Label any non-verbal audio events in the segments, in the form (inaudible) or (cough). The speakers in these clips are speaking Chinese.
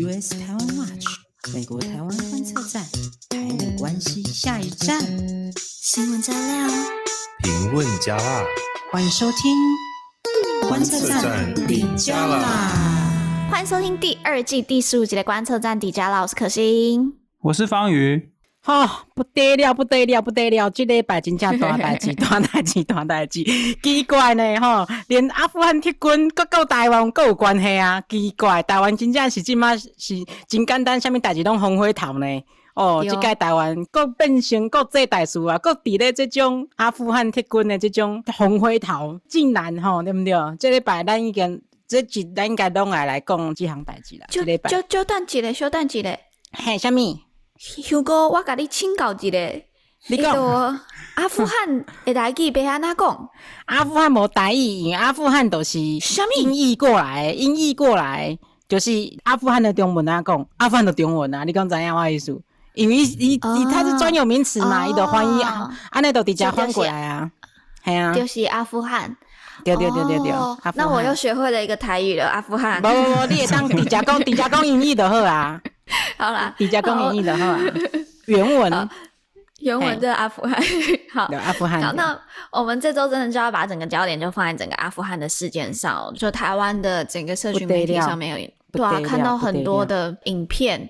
US 台湾 Watch 美国台湾观测站，台美关系下一站，新闻加料，评论加辣，欢迎收听观测站底加啦！欢迎收听第二季第十五集的观测站底加啦！我是可心，我是方瑜。哈、哦，不得了，不得了，不得了！这礼拜真正大代志，大代志，大代志。(laughs) 奇怪呢，哈，连阿富汗铁军搁跟台湾佮有关系啊？奇怪，台湾真正是即马是真简单，啥物代志拢红火头呢？哦，即届台湾搁变成国际大事啊，搁伫咧这种阿富汗铁军的这种红火头，竟然吼，对不对？这礼拜咱已经这集咱应该拢爱来讲这项代志啦。就就就等一下，稍等一下。嘿，啥物？如果我甲你请教一个，你讲阿富汗 (laughs) 的台语要安怎讲？阿富汗无台语，因为阿富汗都是音译过来，音译过来就是阿富汗的中文啊，讲阿富汗的中文啊，你讲怎样话意思？因为伊伊它是专有名词嘛，伊就翻译啊，安尼都直接翻过来啊，系啊，就是阿富汗，对对对对对，那我又学会了一个台语了，阿富汗。不不不，你也当直接讲，直接讲英语就好啊。(laughs) 好啦，比较公平的哈，原文，原文的阿富汗，(laughs) 好，阿富汗。好，那我们这周真的就要把整个焦点就放在整个阿富汗的事件上，就台湾的整个社群媒体上面有，对啊，看到很多的影片。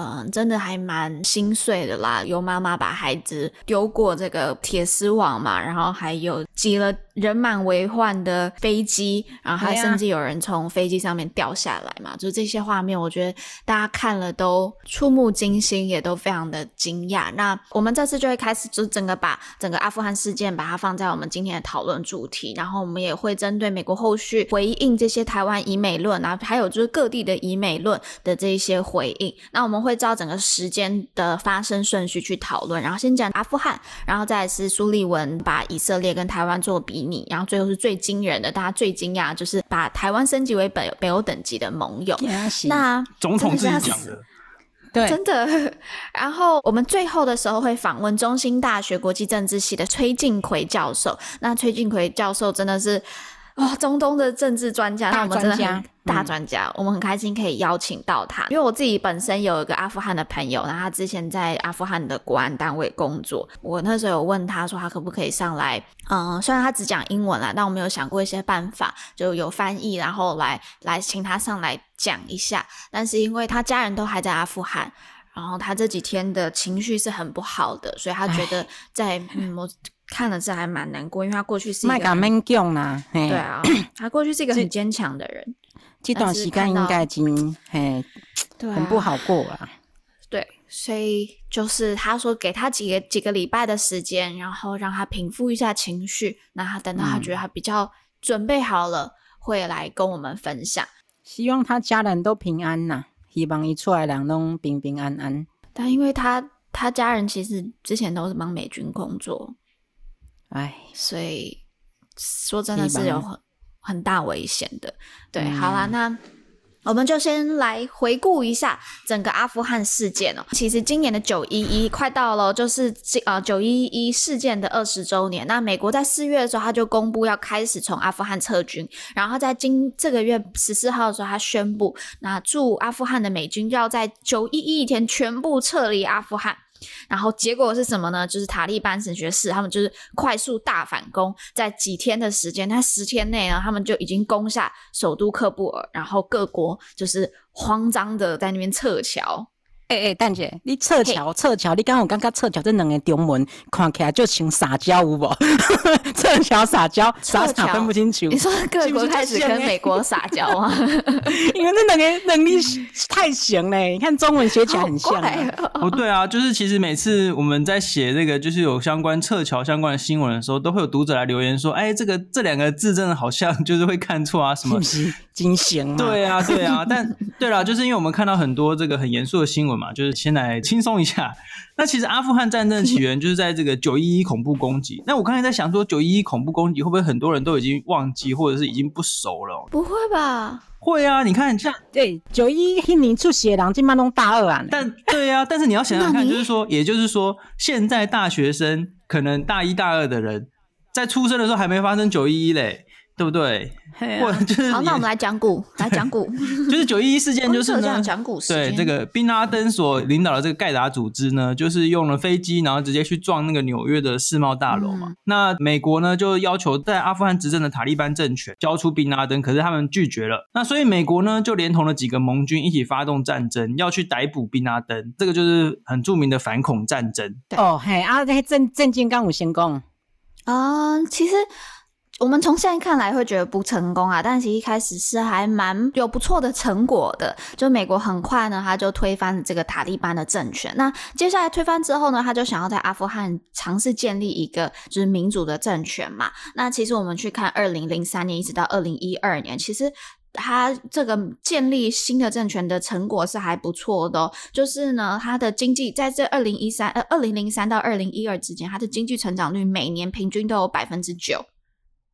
嗯，真的还蛮心碎的啦。有妈妈把孩子丢过这个铁丝网嘛，然后还有挤了人满为患的飞机，然后还甚至有人从飞机上面掉下来嘛。就这些画面，我觉得大家看了都触目惊心，也都非常的惊讶。那我们这次就会开始，就整个把整个阿富汗事件把它放在我们今天的讨论主题，然后我们也会针对美国后续回应这些台湾以美论啊，还有就是各地的以美论的这一些回应。那我们会。会照整个时间的发生顺序去讨论，然后先讲阿富汗，然后再是苏利文把以色列跟台湾做比拟，然后最后是最惊人的，大家最惊讶就是把台湾升级为北北欧等级的盟友。(laughs) 那总统自己讲的，对，(laughs) 真的。然后我们最后的时候会访问中兴大学国际政治系的崔进奎教授。那崔进奎教授真的是。哇、哦，中东的政治专家，那我们真的很大专家，嗯，我们很开心可以邀请到他。因为我自己本身有一个阿富汗的朋友，然后他之前在阿富汗的国安单位工作。我那时候有问他说，他可不可以上来？嗯，虽然他只讲英文啦，但我们有想过一些办法，就有翻译，然后来来请他上来讲一下。但是因为他家人都还在阿富汗，然后他这几天的情绪是很不好的，所以他觉得在嗯我。看了是还蛮难过，因为他过去是一个很蛮强啦，对啊，(clears throat) 他过去是一个很坚强的人。这段时间应该已经嘿，对，很不好过啊。对，所以就是他说给他几个几个礼拜的时间，然后让他平复一下情绪。那他等到他觉得他比较准备好了，嗯、会来跟我们分享。希望他家人都平安呐，希望一出来两都平平安安。但因为他他家人其实之前都是帮美军工作。哎，所以说真的是有很很大危险的。对，嗯、好啦，那我们就先来回顾一下整个阿富汗事件哦。其实今年的九一一快到了，就是呃九一一事件的二十周年。那美国在四月的时候，他就公布要开始从阿富汗撤军，然后在今这个月十四号的时候，他宣布，那驻阿富汗的美军要在九一一天全部撤离阿富汗。然后结果是什么呢？就是塔利班神学士他们就是快速大反攻，在几天的时间，他十天内呢，他们就已经攻下首都喀布尔，然后各国就是慌张的在那边撤侨。哎、欸、哎、欸，蛋姐，你撤侨撤侨，你刚刚有感觉撤侨这两个中文看起来就像撒娇有无？(laughs) 撤侨撒娇，傻傻分不清楚。你说各国开始跟美国撒娇啊？(laughs) 因为那两个能力太行嘞，你看中文写起来很像、啊。哦，对啊，就是其实每次我们在写这个，就是有相关撤侨相关的新闻的时候，都会有读者来留言说：“哎，这个这两个字真的好像，(laughs) 就是会看错啊，什么惊险？”对啊，对啊，(laughs) 但对了，就是因为我们看到很多这个很严肃的新闻。嘛，就是先来轻松一下。(laughs) 那其实阿富汗战争起源就是在这个九一一恐怖攻击。那我刚才在想说，九一一恐怖攻击会不会很多人都已经忘记，或者是已经不熟了？不会吧？会啊！你看，像对九一一年出血狼金马龙大二啊。但对啊，但是你要想想看，就是说，也就是说，现在大学生可能大一大二的人在出生的时候还没发生九一一嘞。对不对？或者就是好，那我们来讲股，(laughs) 来讲股，(laughs) 就是九一一事件，就是呢，讲股对这个宾拉登所领导的这个盖达组织呢，就是用了飞机，然后直接去撞那个纽约的世贸大楼嘛。嗯、那美国呢，就要求在阿富汗执政的塔利班政权交出宾拉登，可是他们拒绝了。那所以美国呢，就连同了几个盟军一起发动战争，要去逮捕宾拉登。这个就是很著名的反恐战争。哦，嘿啊，那政政经刚有先讲啊，其实。我们从现在看来会觉得不成功啊，但其实一开始是还蛮有不错的成果的。就美国很快呢，他就推翻了这个塔利班的政权。那接下来推翻之后呢，他就想要在阿富汗尝试建立一个就是民主的政权嘛。那其实我们去看二零零三年一直到二零一二年，其实他这个建立新的政权的成果是还不错的哦。就是呢，他的经济在这二零一三呃二零零三到二零一二之间，他的经济成长率每年平均都有百分之九。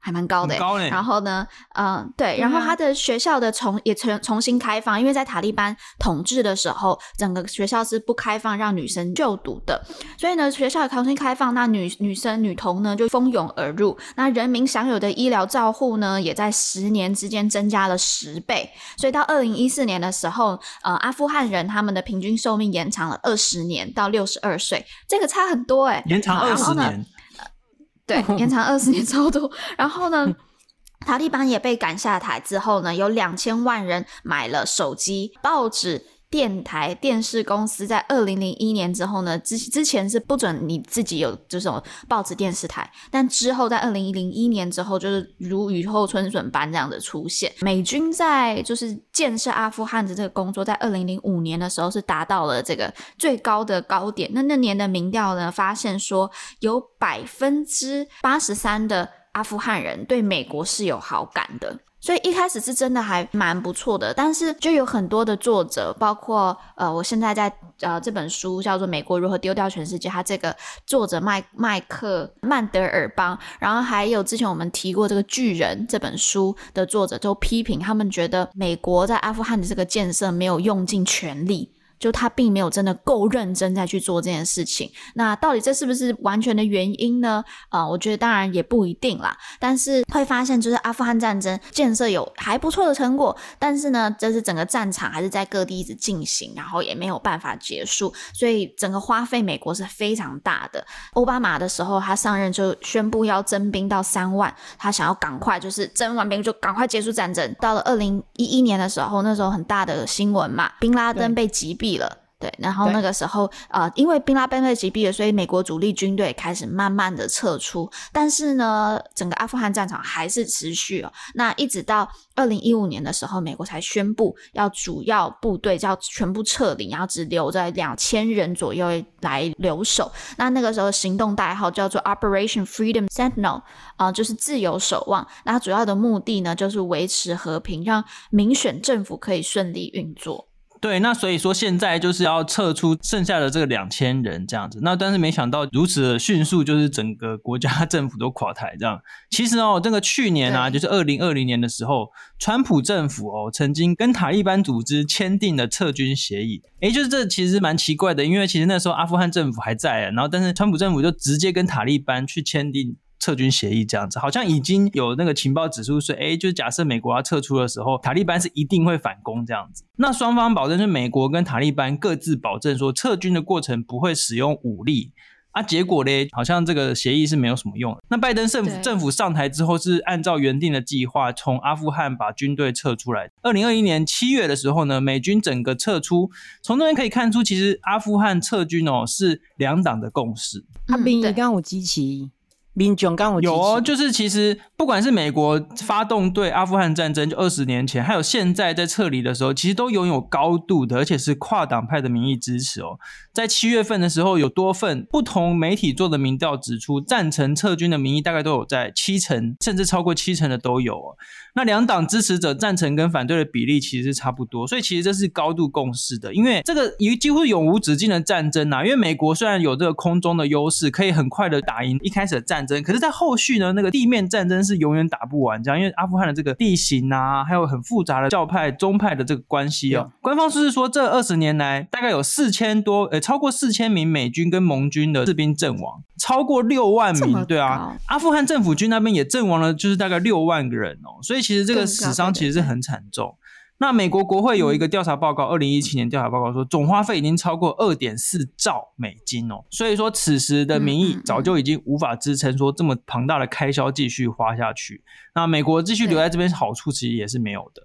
还蛮高的，欸高欸，然后呢，嗯、呃，对，然后他的学校的重也重重新开放，因为在塔利班统治的时候，整个学校是不开放让女生就读的，所以呢，学校重新开放，那女女生女童呢就蜂拥而入，那人民享有的医疗照护呢，也在十年之间增加了十倍，所以到二零一四年的时候，呃，阿富汗人他们的平均寿命延长了二十年到六十二岁，这个差很多哎，欸，延长二十年。对，延长二十年超多。然后呢，塔利班也被赶下台之后呢，有两千万人买了手机、报纸。电台、电视公司在二零零一年之后呢，之之前是不准你自己有这种报纸、电视台，但之后在二零零一年之后，就是如雨后春笋般这样的出现。美军在就是建设阿富汗的这个工作，在二零零五年的时候是达到了这个最高的高点。那那年的民调呢，发现说有百分之八十三的阿富汗人对美国是有好感的。所以一开始是真的还蛮不错的，但是就有很多的作者，包括呃，我现在在呃这本书叫做《美国如何丢掉全世界》，他这个作者麦麦克曼德尔邦，然后还有之前我们提过这个《巨人》这本书的作者都批评，他们觉得美国在阿富汗的这个建设没有用尽全力。就他并没有真的够认真在去做这件事情，那到底这是不是完全的原因呢？啊、呃，我觉得当然也不一定啦。但是会发现，就是阿富汗战争建设有还不错的成果，但是呢，这是整个战场还是在各地一直进行，然后也没有办法结束，所以整个花费美国是非常大的。奥巴马的时候，他上任就宣布要征兵到三万，他想要赶快就是征完兵就赶快结束战争。到了二零一一年的时候，那时候很大的新闻嘛，宾拉登被击毙了。对，然后那个时候，呃，因为宾拉登被击毙了，所以美国主力军队开始慢慢的撤出。但是呢，整个阿富汗战场还是持续哦。那一直到二零一五年的时候，美国才宣布要主要部队要全部撤离，然后只留在两千人左右来留守。那那个时候行动代号叫做 Operation Freedom Sentinel，啊、呃，就是自由守望。那主要的目的呢，就是维持和平，让民选政府可以顺利运作。对，那所以说现在就是要撤出剩下的这个两千人这样子，那但是没想到如此的迅速，就是整个国家 (laughs) 政府都垮台这样。其实哦，这个去年啊，就是二零二零年的时候，川普政府哦曾经跟塔利班组织签订了撤军协议。诶，就是这其实蛮奇怪的，因为其实那时候阿富汗政府还在啊，然后但是川普政府就直接跟塔利班去签订。撤军协议这样子，好像已经有那个情报指出说，哎，就是假设美国要撤出的时候，塔利班是一定会反攻这样子。那双方保证是美国跟塔利班各自保证说，撤军的过程不会使用武力啊。结果呢，好像这个协议是没有什么用的。那拜登政府政府上台之后，是按照原定的计划从阿富汗把军队撤出来。二零二一年七月的时候呢，美军整个撤出，从这边可以看出，其实阿富汗撤军哦是两党的共识。阿兵一刚有机器。民众刚有哦，就是其实不管是美国发动对阿富汗战争，就二十年前，还有现在在撤离的时候，其实都拥有高度的，而且是跨党派的民意支持哦。在七月份的时候，有多份不同媒体做的民调指出，赞成撤军的民意大概都有在七成，甚至超过七成的都有哦。那两党支持者赞成跟反对的比例其实是差不多，所以其实这是高度共识的。因为这个几几乎永无止境的战争呐、啊，因为美国虽然有这个空中的优势，可以很快的打赢一开始的战战争，可是，在后续呢，那个地面战争是永远打不完，这样，因为阿富汗的这个地形啊，还有很复杂的教派、宗派的这个关系哦。官方是说，这二十年来，大概有四千多，呃，超过四千名美军跟盟军的士兵阵亡，超过六万名，对啊，阿富汗政府军那边也阵亡了，就是大概六万个人哦，所以其实这个死伤其实是很惨重。那美国国会有一个调查报告，二零一七年调查报告说，总花费已经超过二点四兆美金哦。所以说，此时的民意早就已经无法支撑说这么庞大的开销继续花下去。那美国继续留在这边，好处其实也是没有的。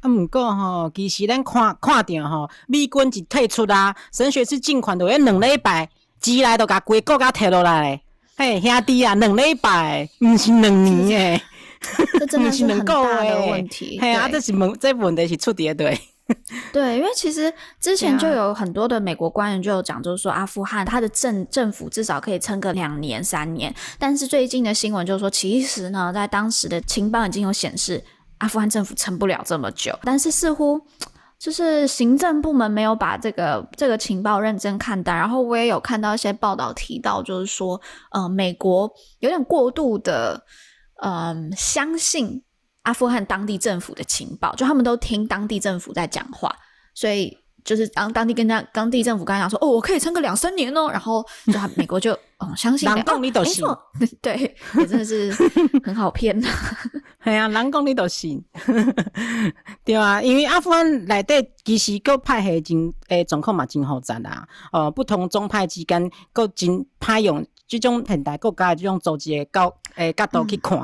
啊，不过吼，其实咱看看到吼，美军一退出啊，神学是进款都要两礼拜，之内都甲规国家退落来。嘿，兄弟啊，两礼拜，不是两年诶。(laughs) 这真的是很大的问题。对啊，这是问这问题是出的对。(laughs) 对，因为其实之前就有很多的美国官员就有讲，就是说阿富汗他的政政府至少可以撑个两年三年。但是最近的新闻就是说，其实呢，在当时的情报已经有显示，阿富汗政府撑不了这么久。但是似乎就是行政部门没有把这个这个情报认真看待。然后我也有看到一些报道提到，就是说，呃，美国有点过度的。嗯，相信阿富汗当地政府的情报，就他们都听当地政府在讲话，所以就是当当地跟他当地政府刚才讲说，哦，我可以撑个两三年哦，然后就他美国就嗯 (laughs) 相信，人讲你都信，(laughs) 对，也真的是 (laughs) 很好骗。呐，系啊，人讲你都信，对啊，因为阿富汗内底其实各派系真诶状况嘛真复杂啊，呃，不同宗派之间各真派用。这种现代国家的这种组织的角诶角度去看，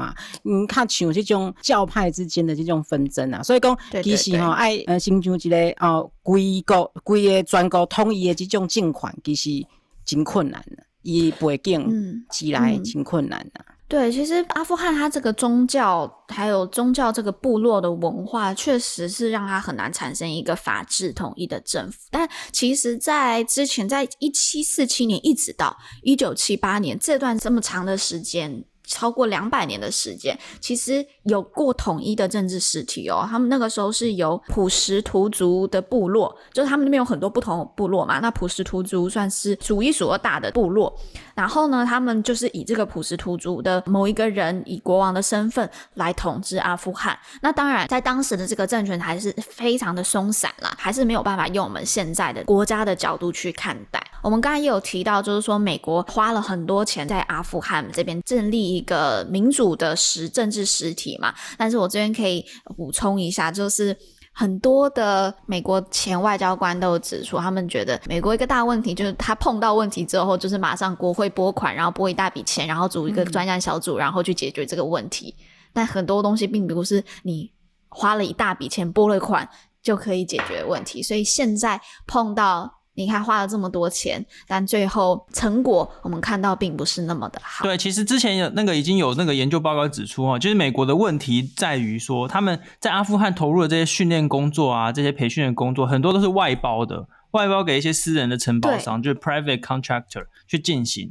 嗯，较像即种教派之间的即种纷争啊，所以讲其实吼爱呃形成一个哦规国规个全国统一的即种政权，其实真困难的，伊背景起来真困难的。对，其实阿富汗它这个宗教，还有宗教这个部落的文化，确实是让它很难产生一个法治统一的政府。但其实，在之前，在一七四七年一直到一九七八年这段这么长的时间。超过两百年的时间，其实有过统一的政治实体哦。他们那个时候是由普什图族的部落，就是他们那边有很多不同的部落嘛。那普什图族算是数一数二大的部落。然后呢，他们就是以这个普什图族的某一个人以国王的身份来统治阿富汗。那当然，在当时的这个政权还是非常的松散啦，还是没有办法用我们现在的国家的角度去看待。我们刚才也有提到，就是说美国花了很多钱在阿富汗这边建立一个民主的实政治实体嘛，但是我这边可以补充一下，就是很多的美国前外交官都有指出，他们觉得美国一个大问题就是他碰到问题之后，就是马上国会拨款，然后拨一大笔钱，然后组一个专家小组，然后去解决这个问题。嗯、但很多东西并不是你花了一大笔钱拨了款就可以解决问题，所以现在碰到。你看花了这么多钱，但最后成果我们看到并不是那么的好。对，其实之前有那个已经有那个研究报告指出啊，就是美国的问题在于说，他们在阿富汗投入的这些训练工作啊，这些培训的工作，很多都是外包的，外包给一些私人的承包商，就是 private contractor 去进行。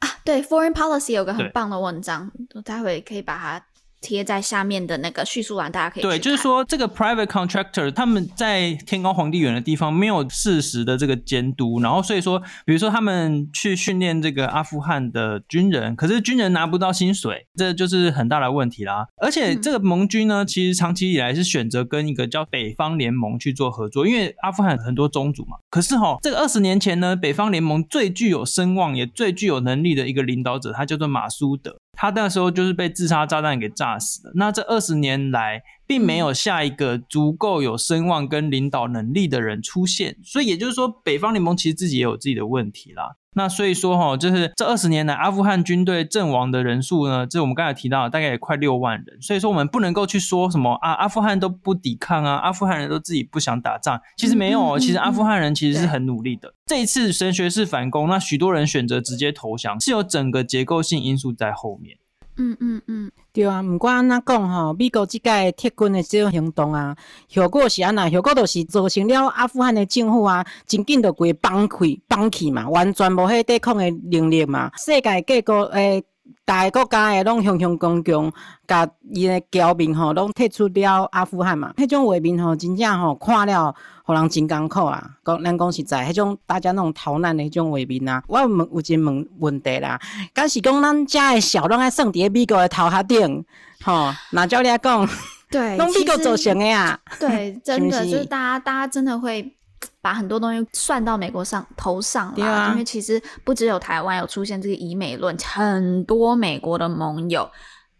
啊，对，Foreign Policy 有个很棒的文章，我待会可以把它。贴在下面的那个叙述栏，大家可以对，就是说这个 private contractor 他们在天高皇帝远的地方没有事实的这个监督，然后所以说，比如说他们去训练这个阿富汗的军人，可是军人拿不到薪水，这就是很大的问题啦。而且这个盟军呢，其实长期以来是选择跟一个叫北方联盟去做合作，因为阿富汗很多宗族嘛。可是哈，这个二十年前呢，北方联盟最具有声望也最具有能力的一个领导者，他叫做马苏德。他那时候就是被自杀炸弹给炸死了。那这二十年来，并没有下一个足够有声望跟领导能力的人出现，所以也就是说，北方联盟其实自己也有自己的问题啦。那所以说哈，就是这二十年来，阿富汗军队阵亡的人数呢，这我们刚才提到，大概也快六万人。所以说，我们不能够去说什么啊，阿富汗都不抵抗啊，阿富汗人都自己不想打仗。其实没有，其实阿富汗人其实是很努力的。这一次神学式反攻，那许多人选择直接投降，是有整个结构性因素在后面。嗯嗯嗯，对啊，不管安怎讲吼，美国这届撤军的这种行动啊，效果是安那？效果就是造成了阿富汗的政府啊，真紧就规崩溃崩弃嘛，完全无迄抵抗的能力嘛。世界各国诶，大个国家诶，拢雄雄共共，甲伊诶侨民吼，拢退出了阿富汗嘛。迄种画面吼，真正吼看了。互人真艰苦啊。讲咱讲实在，迄种大家那种逃难的迄种画面啊，我有问有一问问题啦，敢是讲咱遮的小拢爱算伫美国的头壳顶，吼，那照你讲，对，拢美国造成的呀，对，(laughs) 真的就是大家大家真的会把很多东西算到美国上头上啦，啊、因为其实不只有台湾有出现这个以美论，很多美国的盟友，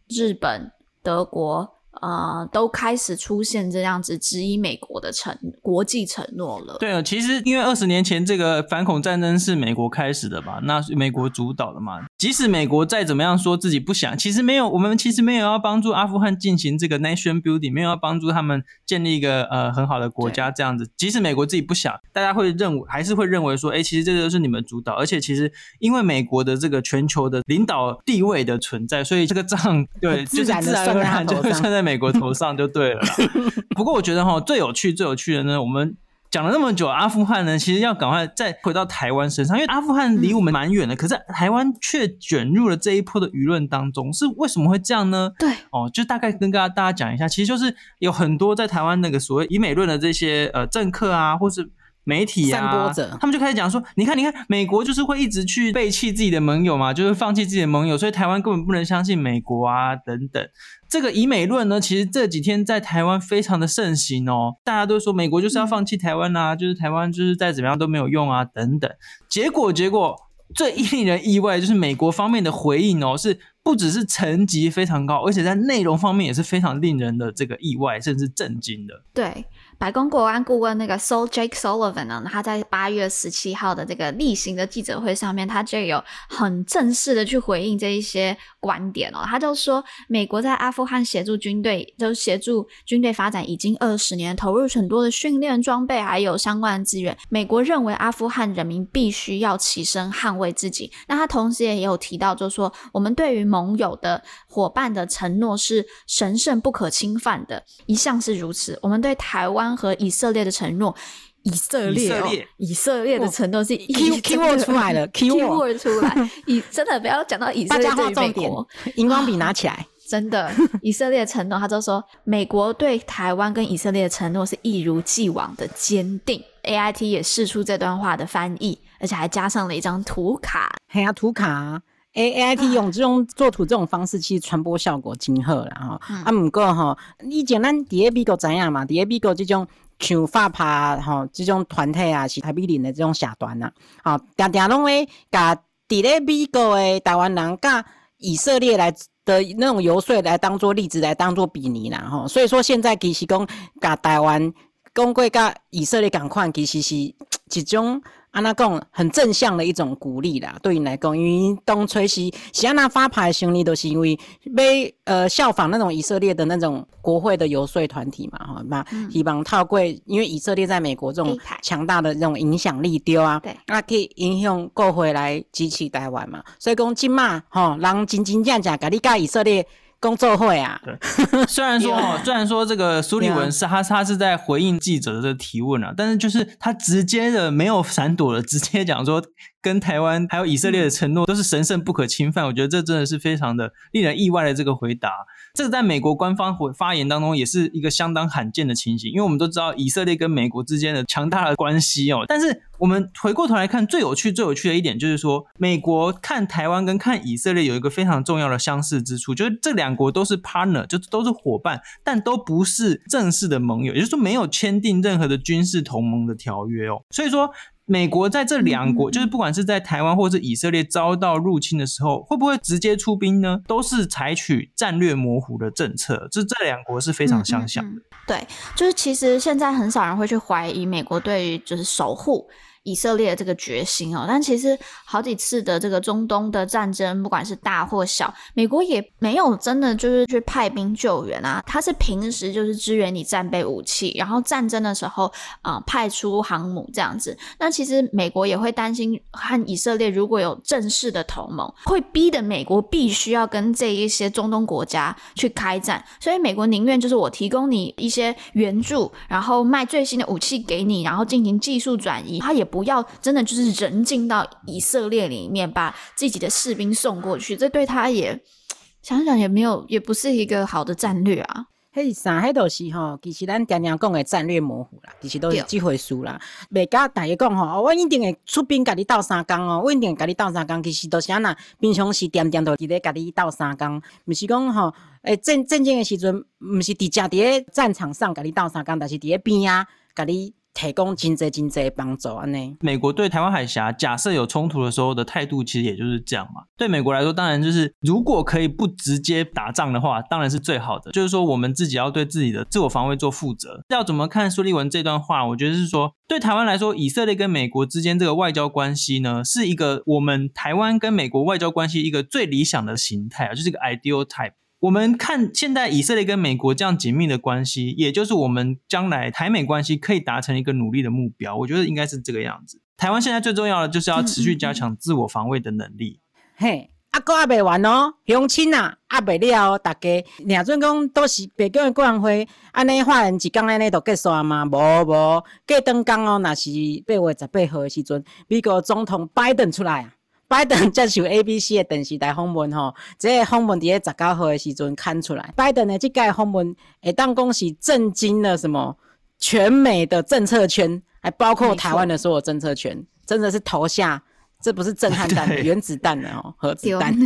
日本、德国。呃，都开始出现这样子质疑美国的承国际承诺了。对啊，其实因为二十年前这个反恐战争是美国开始的嘛，那是美国主导的嘛。即使美国再怎么样说自己不想，其实没有，我们其实没有要帮助阿富汗进行这个 nation building，没有要帮助他们建立一个呃很好的国家这样子。即使美国自己不想，大家会认为还是会认为说，哎，其实这个都是你们主导，而且其实因为美国的这个全球的领导地位的存在，所以这个仗对就是自然而然就会算在。美国头上就对了。(laughs) 不过我觉得哈，最有趣、最有趣的呢，我们讲了那么久阿富汗呢，其实要赶快再回到台湾身上，因为阿富汗离我们蛮远的，可是台湾却卷入了这一波的舆论当中，是为什么会这样呢？对，哦，就大概跟大家大家讲一下，其实就是有很多在台湾那个所谓以美论的这些呃政客啊，或是。媒体啊，他们就开始讲说，你看，你看，美国就是会一直去背弃自己的盟友嘛，就是放弃自己的盟友，所以台湾根本不能相信美国啊，等等。这个以美论呢，其实这几天在台湾非常的盛行哦，大家都说美国就是要放弃台湾啊，就是台湾就是再怎么样都没有用啊，等等。结果，结果最令人意外就是美国方面的回应哦，是不只是层级非常高，而且在内容方面也是非常令人的这个意外，甚至震惊的。对。白宫国安顾问那个 So Jake Sullivan 呢，他在八月十七号的这个例行的记者会上面，他就有很正式的去回应这一些观点哦。他就说，美国在阿富汗协助军队，就协助军队发展已经二十年，投入很多的训练装备，还有相关的资源。美国认为阿富汗人民必须要起身捍卫自己。那他同时也有提到，就说我们对于盟友的伙伴的承诺是神圣不可侵犯的，一向是如此。我们对台湾。和以色列的承诺，以色列、哦，以色列的承诺是 key keyword 出来了，(laughs) keyword 出来，(laughs) 以真的不要讲到以色列对美国，荧光笔拿起来，真的，以色列的承诺，他就说美国对台湾跟以色列的承诺是一如既往的坚定。A I T 也试出这段话的翻译，而且还加上了一张图卡，嘿呀，图卡。A A I T 用这种做图这种方式，其实传播效果真好啦哈。嗯、啊，不过吼，以前咱伫咧美国知影嘛，伫咧美国这种像法拍吼即种团体啊，是台美林的这种社团呐，啊，常常拢会甲伫咧美国的台湾人甲以色列来的那种游说来当做例子，来当做比拟啦吼。所以说现在其实讲甲台湾讲过甲以色列共款，其实是一种。安那讲很正向的一种鼓励啦，对你来讲，因为东吹西是安那发牌的生意，都是因为被呃效仿那种以色列的那种国会的游说团体嘛，哈，那希望套柜因为以色列在美国这种强大的这种影响力，丢啊，对，那可以影响国会来支持台湾嘛，所以讲今嘛，吼，人真真正正甲你甲以色列。工作会啊，对，虽然说 (laughs) 哦，虽然说这个苏利文是他他是在回应记者的这个提问啊，但是就是他直接的没有闪躲的，直接讲说跟台湾还有以色列的承诺都是神圣不可侵犯。我觉得这真的是非常的令人意外的这个回答。这个在美国官方回发言当中也是一个相当罕见的情形，因为我们都知道以色列跟美国之间的强大的关系哦。但是我们回过头来看，最有趣、最有趣的一点就是说，美国看台湾跟看以色列有一个非常重要的相似之处，就是这两国都是 partner，就都是伙伴，但都不是正式的盟友，也就是说没有签订任何的军事同盟的条约哦。所以说。美国在这两国，就是不管是在台湾或是以色列遭到入侵的时候，会不会直接出兵呢？都是采取战略模糊的政策，这这两国是非常相像的。嗯嗯嗯。对，就是其实现在很少人会去怀疑美国对于就是守护。以色列的这个决心哦，但其实好几次的这个中东的战争，不管是大或小，美国也没有真的就是去派兵救援啊。他是平时就是支援你战备武器，然后战争的时候啊、派出航母这样子。那其实美国也会担心和以色列如果有正式的同盟，会逼得美国必须要跟这一些中东国家去开战。所以美国宁愿就是我提供你一些援助，然后卖最新的武器给你，然后进行技术转移，他也。不要真的就是人进到以色列里面，把自己的士兵送过去，这对他也 (tsk) 想想也没有，也不是一个好的战略啊。迄啥，迄都是吼，其实咱常常讲的战略模糊啦，其实都是即回事啦。袂甲大家讲吼，我一定会出兵甲你斗相共哦，我一定会甲你斗相共。其实都是安那，平常时点点都伫咧甲你斗相共，毋是讲吼，诶正正经的时阵，毋是伫正伫咧战场上甲你斗相共，但是伫咧边啊，甲你。提供经济经济帮助啊！呢，美国对台湾海峡假设有冲突的时候的态度，其实也就是这样嘛。对美国来说，当然就是如果可以不直接打仗的话，当然是最好的。就是说，我们自己要对自己的自我防卫做负责。要怎么看苏立文这段话？我觉得是说，对台湾来说，以色列跟美国之间这个外交关系呢，是一个我们台湾跟美国外交关系一个最理想的形态啊，就是一个 ideal type。我们看现在以色列跟美国这样紧密的关系，也就是我们将来台美关系可以达成一个努力的目标。我觉得应该是这个样子。台湾现在最重要的就是要持续加强自我防卫的能力。嘿，阿哥阿未完哦，乡亲啊，阿未了，大家两尊公都是北京的国安会，安尼话人一讲安尼都结束吗？无无，过灯刚哦，那是八月十八号的时阵，美国总统拜登出来啊。拜登接受 ABC 的电视台访问吼，这个访问伫咧十九号的时阵看出来，拜登的这届访问，会当讲是震惊了什么全美的政策圈，还包括台湾的所有政策圈，真的是投下，这不是震撼弹，原子弹的哦，核子弹。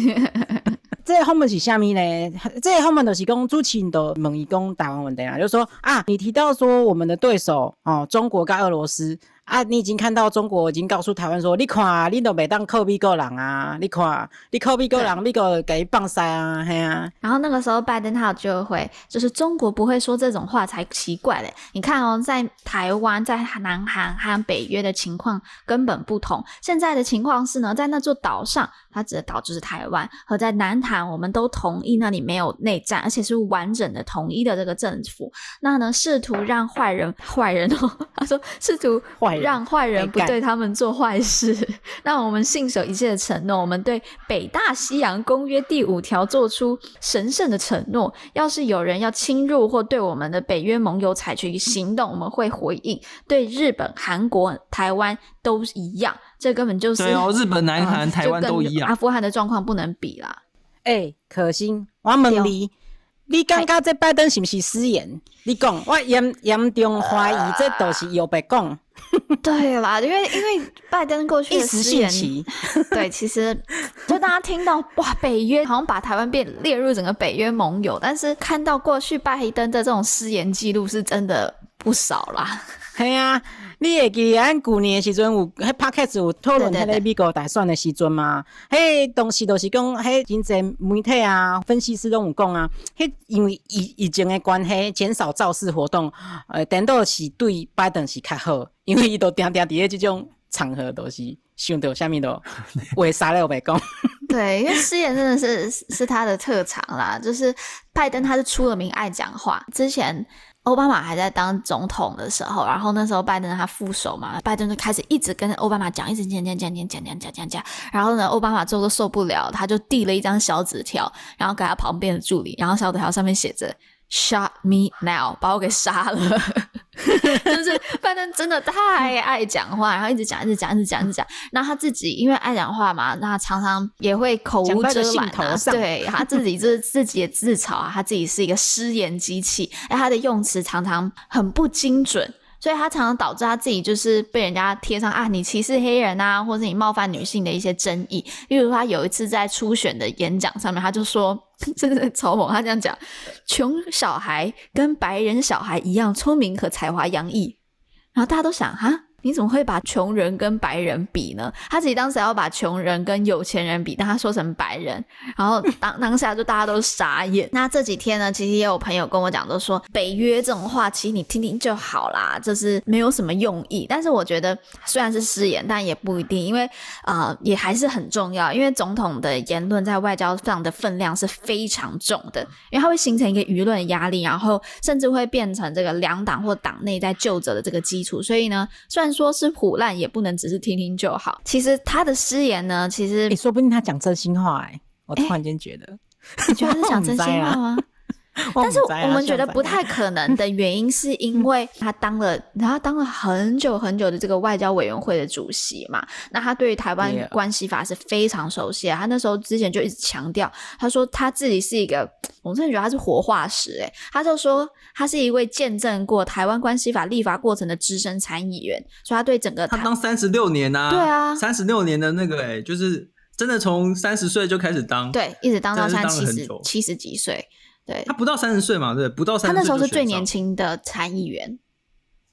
这个访问是虾米呢？这个访问就是讲主持人都问伊讲台湾问题啊，就是说啊，你提到说我们的对手哦，中国跟俄罗斯。啊！你已经看到中国已经告诉台湾说，你看，你都没当靠美国人啊！你看，你靠美国人，美国给你棒塞啊！嘿啊！然后那个时候拜登他就会，就是中国不会说这种话才奇怪嘞！你看哦，在台湾、在南韩和北约的情况根本不同。现在的情况是呢，在那座岛上，它指的岛就是台湾，和在南韩，我们都同意那里没有内战，而且是完整的统一的这个政府。那呢，试图让坏人坏人哦，(laughs) 他说试图坏。让坏人不对他们做坏事，(laughs) 让我们信守一切的承诺。我们对北大西洋公约第五条做出神圣的承诺：要是有人要侵入或对我们的北约盟友采取行动，我们会回应。对日本、韩国、台湾都一样，这根本就是对哦。日本、南韩、台湾都一样。阿富汗的状况不能比啦。哎、欸，可心，我问你。你感觉这拜登是不是失言？你讲，我严严重怀疑这都是有白讲。(laughs) 对啦，因为因为拜登过去的失言，(laughs) 对，其实就大家听到哇，北约好像把台湾变列入整个北约盟友，但是看到过去拜登的这种失言记录是真的不少啦。系啊。你会记咱旧年的时阵有迄 Podcast 有讨论迄个美国大选的时阵嘛？迄当时都是讲，迄真侪媒体啊、分析师拢有讲啊，迄因为疫疫情的关系，减少造势活动，呃，颠倒是对拜登是较好，因为伊都定定伫咧即种场合都是想到下面都 (laughs) 为啥了白讲。对，因为失言真的是是他的特长啦，就是拜登他是出了名爱讲话，之前。奥巴马还在当总统的时候，然后那时候拜登他副手嘛，拜登就开始一直跟奥巴马讲，一直讲讲讲讲讲讲讲讲讲，然后呢，奥巴马最后都受不了，他就递了一张小纸条，然后给他旁边的助理，然后小纸条上面写着。“shut me now，把我给杀了！(laughs) 就是拜登真的太爱讲话，然后一直讲，一直讲，一直讲，一直讲。那他自己因为爱讲话嘛，那常常也会口无遮拦啊。对，他自己就是自己也自嘲啊，他自己是一个失言机器，哎，他的用词常常很不精准。所以他常常导致他自己就是被人家贴上啊，你歧视黑人啊，或者你冒犯女性的一些争议。例如他有一次在初选的演讲上面，他就说，(laughs) 真的超猛，他这样讲：穷小孩跟白人小孩一样聪明和才华洋溢。然后大家都想哈。你怎么会把穷人跟白人比呢？他自己当时要把穷人跟有钱人比，但他说成白人，然后当当下就大家都傻眼。(laughs) 那这几天呢，其实也有朋友跟我讲，都说北约这种话，其实你听听就好啦，就是没有什么用意。但是我觉得虽然是失言，但也不一定，因为呃也还是很重要，因为总统的言论在外交上的分量是非常重的，因为它会形成一个舆论压力，然后甚至会变成这个两党或党内在就责的这个基础。所以呢，虽然说是腐烂，也不能只是听听就好。其实他的失言呢，其实你、欸、说不定他讲真心话哎、欸。我突然间觉得，欸、你觉得他是讲 (laughs) 真心话吗？但是我们觉得不太可能的原因，是因为他当了，然后当了很久很久的这个外交委员会的主席嘛。那他对于台湾关系法是非常熟悉的。他那时候之前就一直强调，他说他自己是一个，我真的觉得他是活化石诶。他就说他是一位见证过台湾关系法立法过程的资深参议员，所以他对整个他当三十六年啊，对啊，三十六年的那个诶，就是真的从三十岁就开始当，对，一直当到现在七十七十几岁。对，他不到三十岁嘛，对，不到三十岁。他那时候是最年轻的参议员。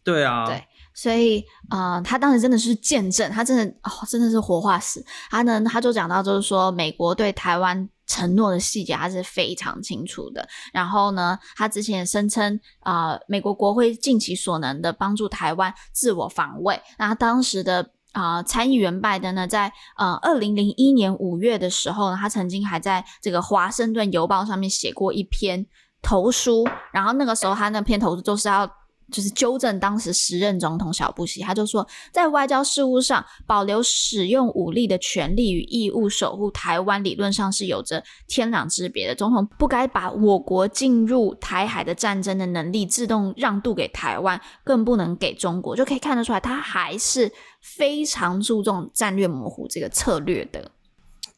对啊，对，所以呃，他当时真的是见证，他真的哦，真的是活化石。他呢，他就讲到就是说，美国对台湾承诺的细节，他是非常清楚的。然后呢，他之前也声称啊，美国国会尽其所能的帮助台湾自我防卫。那他当时的。啊、参议员拜登呢，在呃二零零一年五月的时候呢，他曾经还在这个《华盛顿邮报》上面写过一篇投书，然后那个时候他那篇投书就是要。就是纠正当时时任总统小布希，他就说，在外交事务上保留使用武力的权利与义务，守护台湾，理论上是有着天壤之别的。总统不该把我国进入台海的战争的能力自动让渡给台湾，更不能给中国。就可以看得出来，他还是非常注重战略模糊这个策略的。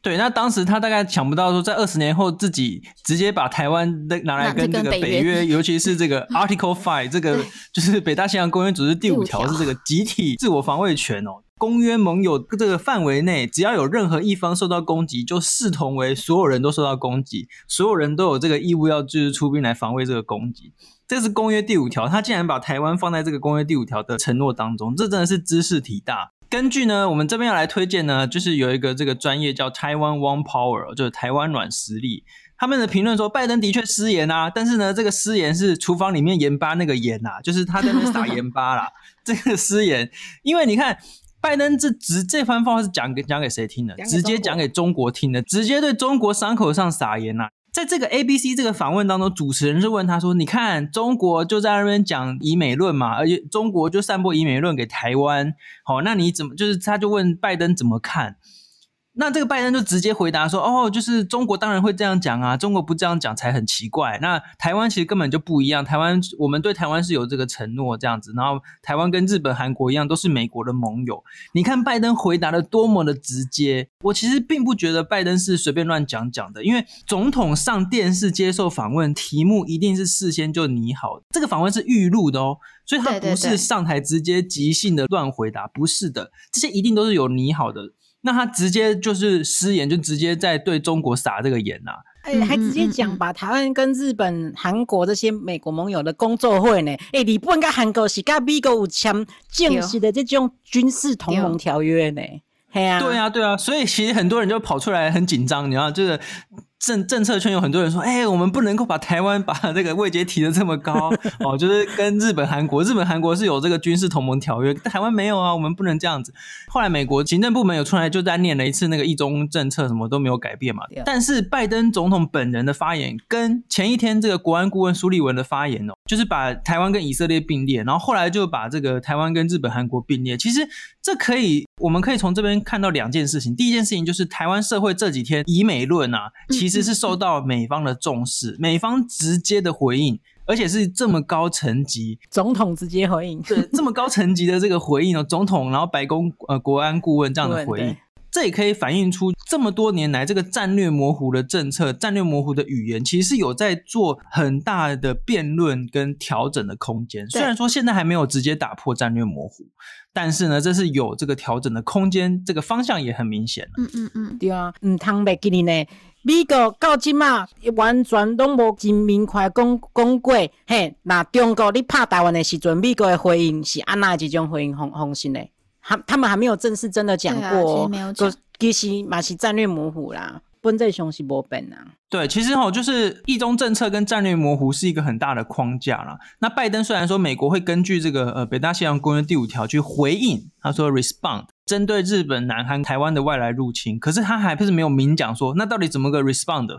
对，那当时他大概想不到说，在二十年后自己直接把台湾拿来跟这个北约，尤其是这个 (laughs) Article Five，这个就是北大西洋公约组织第五条是这个集体自我防卫权哦。公约盟友这个范围内，只要有任何一方受到攻击，就视同为所有人都受到攻击，所有人都有这个义务要就是出兵来防卫这个攻击。这是公约第五条，他竟然把台湾放在这个公约第五条的承诺当中，这真的是知识体大。根据呢，我们这边要来推荐呢，就是有一个这个专业叫台湾 One Power，就是台湾软实力。他们的评论说，拜登的确失言啊，但是呢，这个失言是厨房里面盐巴那个盐啊，就是他在那撒盐巴啦。(laughs) 这个失言，因为你看，拜登这直这番话是讲给讲给谁听的？直接讲给中国听的，直接对中国伤口上撒盐呐。在这个 ABC 这个访问当中，主持人是问他说：“你看，中国就在那边讲以美论嘛，而且中国就散播以美论给台湾，好，那你怎么就是？”他就问拜登怎么看。那这个拜登就直接回答说：“哦，就是中国当然会这样讲啊，中国不这样讲才很奇怪。那台湾其实根本就不一样，台湾我们对台湾是有这个承诺这样子。然后台湾跟日本、韩国一样，都是美国的盟友。你看拜登回答的多么的直接。我其实并不觉得拜登是随便乱讲讲的，因为总统上电视接受访问，题目一定是事先就拟好的，这个访问是预录的哦，所以他不是上台直接即兴的乱回答，不是的，这些一定都是有拟好的。”那他直接就是失言，就直接在对中国撒这个盐呐、啊，哎、欸，还直接讲把台湾跟日本、韩国这些美国盟友的工作会呢，哎、欸，日本跟韩国是跟美国有签正式的这种军事同盟条约呢，对啊，对啊，对啊，所以其实很多人就跑出来很紧张，你知道这个。政政策圈有很多人说，哎、欸，我们不能够把台湾把这个位阶提的这么高 (laughs) 哦，就是跟日本、韩国，日本、韩国是有这个军事同盟条约，但台湾没有啊，我们不能这样子。后来美国行政部门有出来就在念了一次那个一中政策，什么都没有改变嘛。但是拜登总统本人的发言跟前一天这个国安顾问苏利文的发言哦，就是把台湾跟以色列并列，然后后来就把这个台湾跟日本、韩国并列。其实这可以，我们可以从这边看到两件事情。第一件事情就是台湾社会这几天以美论啊，其实。其实是受到美方的重视，美方直接的回应，而且是这么高层级，总统直接回应，对，这么高层级的这个回应哦，总统，然后白宫呃国安顾问这样的回应，这也可以反映出这么多年来这个战略模糊的政策、战略模糊的语言，其实是有在做很大的辩论跟调整的空间。虽然说现在还没有直接打破战略模糊，但是呢，这是有这个调整的空间，这个方向也很明显。嗯嗯嗯，对啊，嗯，汤贝给你呢。美国到今嘛完全拢无真明快讲讲过，嘿，那中国你拍台湾的时阵，美国的回应是按哪几种回应方方式呢？他他们还没有正式真的讲过，哦，其实没有讲，其实马是战略模糊啦，本在雄是无变啊。对，其实哈，就是一中政策跟战略模糊是一个很大的框架啦。那拜登虽然说美国会根据这个呃北大西洋公约第五条去回应，他说 respond。针对日本、南韩、台湾的外来入侵，可是他还不是没有明讲说，那到底怎么个 respond，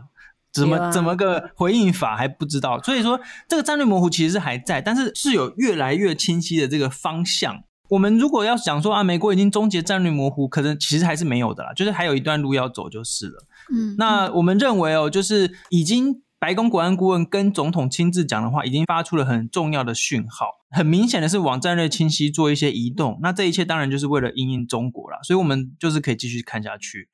怎么怎么个回应法还不知道。所以说这个战略模糊其实是还在，但是是有越来越清晰的这个方向。我们如果要想说啊，美国已经终结战略模糊，可能其实还是没有的啦，就是还有一段路要走就是了。嗯，那我们认为哦，就是已经。白宫国安顾问跟总统亲自讲的话，已经发出了很重要的讯号。很明显的是往战略清晰做一些移动，那这一切当然就是为了因应中国啦，所以我们就是可以继续看下去。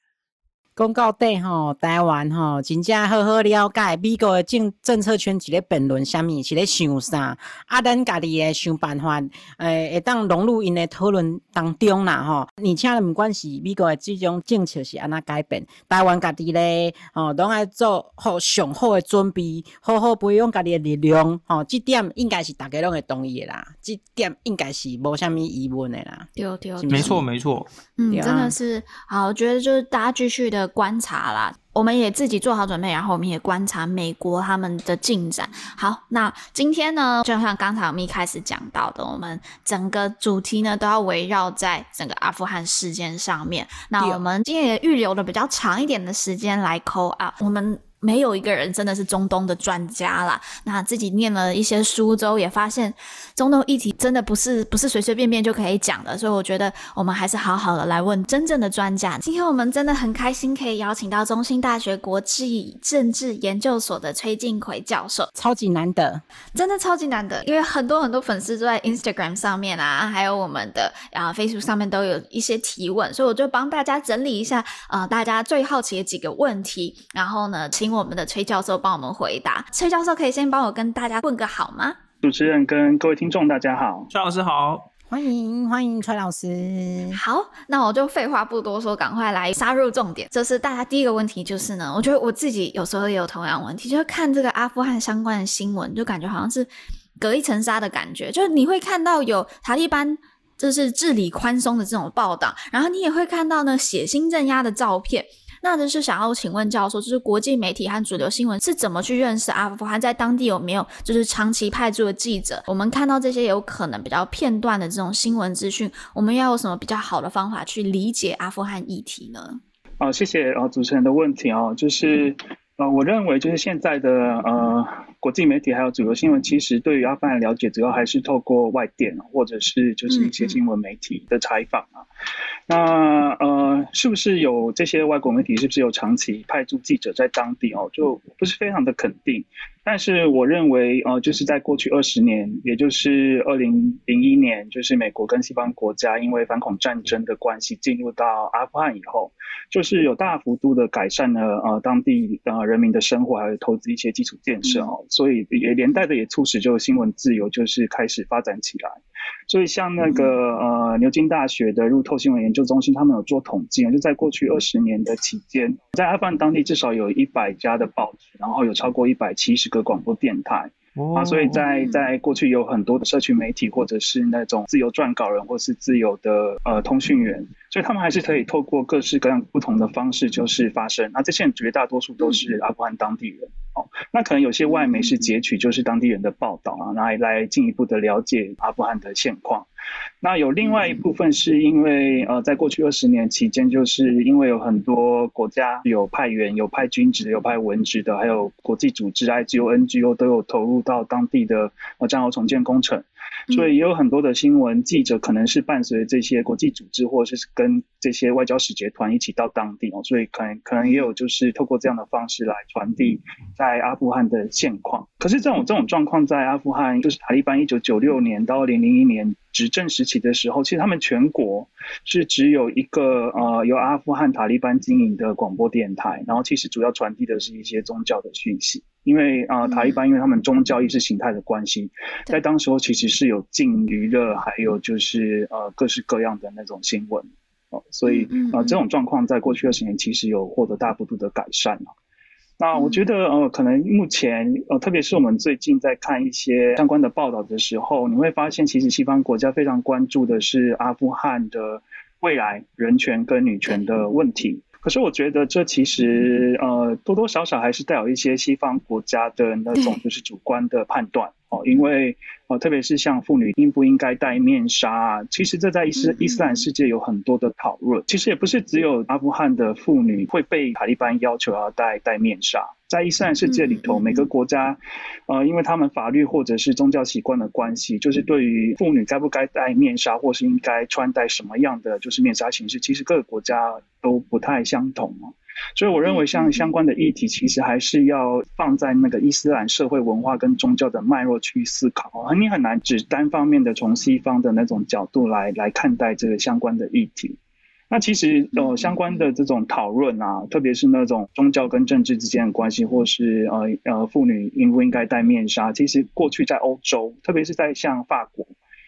讲到底吼，台湾吼真正好好了解美国的政政策圈是咧辩论啥物，是咧想啥，啊，咱家己诶想办法，诶、欸，会当融入因诶讨论当中啦吼。而且毋管是美国诶即种政策是安怎改变，台湾家己咧吼，拢爱做好上好诶准备，好好培养家己诶力量吼。即点应该是大家拢会同意诶啦，即点应该是无啥物疑问诶啦。对对，没错没错，嗯，真的是好，我觉得就是大家继续的。观察啦，我们也自己做好准备，然后我们也观察美国他们的进展。好，那今天呢，就像刚才我们一开始讲到的，我们整个主题呢都要围绕在整个阿富汗事件上面。那我们今天也预留了比较长一点的时间来 call out 我们。没有一个人真的是中东的专家啦。那自己念了一些书之后，也发现中东议题真的不是不是随随便便就可以讲的。所以我觉得我们还是好好的来问真正的专家。今天我们真的很开心可以邀请到中兴大学国际政治研究所的崔静奎教授，超级难得，真的超级难得。因为很多很多粉丝都在 Instagram 上面啊，还有我们的啊 Facebook 上面都有一些提问，所以我就帮大家整理一下啊、呃，大家最好奇的几个问题，然后呢，请。我们的崔教授帮我们回答。崔教授可以先帮我跟大家问个好吗？主持人跟各位听众大家好，崔老师好，欢迎欢迎崔老师。好，那我就废话不多说，赶快来杀入重点。这是大家第一个问题，就是呢，我觉得我自己有时候也有同样问题，就是看这个阿富汗相关的新闻，就感觉好像是隔一层纱的感觉，就是你会看到有塔利班就是治理宽松的这种报道，然后你也会看到呢血腥镇压的照片。那就是想要请问教授，就是国际媒体和主流新闻是怎么去认识阿富汗，在当地有没有就是长期派驻的记者？我们看到这些有可能比较片段的这种新闻资讯，我们要有什么比较好的方法去理解阿富汗议题呢？好、哦，谢谢啊、哦，主持人的问题哦，就是呃，我认为就是现在的呃国际媒体还有主流新闻，其实对于阿富汗的了解，主要还是透过外电或者是就是一些新闻媒体的采访啊。嗯嗯那呃，是不是有这些外国媒体？是不是有长期派驻记者在当地哦？就不是非常的肯定。但是我认为，呃，就是在过去二十年，也就是二零零一年，就是美国跟西方国家因为反恐战争的关系进入到阿富汗以后，就是有大幅度的改善了呃当地呃人民的生活，还有投资一些基础建设哦，所以也连带的也促使就新闻自由就是开始发展起来。所以像那个呃牛津大学的入透新闻研究中心，他们有做统计，就在过去二十年的期间，在阿富汗当地至少有一百家的报纸，然后有超过一百七十个广播电台。啊，所以在在过去有很多的社群媒体，或者是那种自由撰稿人，或是自由的呃通讯员，所以他们还是可以透过各式各样不同的方式就是发声。那这些人绝大多数都是阿富汗当地人哦。那可能有些外媒是截取就是当地人的报道啊，来来进一步的了解阿富汗的现况。那有另外一部分是因为，呃，在过去二十年期间，就是因为有很多国家有派员、有派军职的、有派文职的，还有国际组织、IGO、NGO 都有投入到当地的呃战后重建工程。所以也有很多的新闻记者可能是伴随这些国际组织，或者是跟这些外交使节团一起到当地哦，所以可能可能也有就是透过这样的方式来传递在阿富汗的现况。可是这种这种状况在阿富汗，就是塔利班一九九六年到二零零一年执政时期的时候，其实他们全国是只有一个呃由阿富汗塔利班经营的广播电台，然后其实主要传递的是一些宗教的讯息。因为啊、呃，塔利班因为他们宗教意识形态的关系，在当时候其实是有禁娱乐，还有就是呃各式各样的那种新闻哦，所以啊、呃、这种状况在过去二十年其实有获得大幅度的改善。那我觉得呃可能目前呃特别是我们最近在看一些相关的报道的时候，你会发现其实西方国家非常关注的是阿富汗的未来人权跟女权的问题。可是我觉得这其实呃多多少少还是带有一些西方国家的那种就是主观的判断哦，因为呃特别是像妇女应不应该戴面纱，其实这在伊斯伊斯兰世界有很多的讨论。其实也不是只有阿富汗的妇女会被塔利班要求要戴戴面纱。在伊斯兰世界里头，每个国家，呃，因为他们法律或者是宗教习惯的关系，就是对于妇女该不该戴面纱，或是应该穿戴什么样的就是面纱形式，其实各个国家都不太相同。所以我认为像相关的议题，其实还是要放在那个伊斯兰社会文化跟宗教的脉络去思考。你很难只单方面的从西方的那种角度来来看待这个相关的议题。那其实呃，相关的这种讨论啊，特别是那种宗教跟政治之间的关系，或是呃呃，妇女应不应该戴面纱，其实过去在欧洲，特别是在像法国，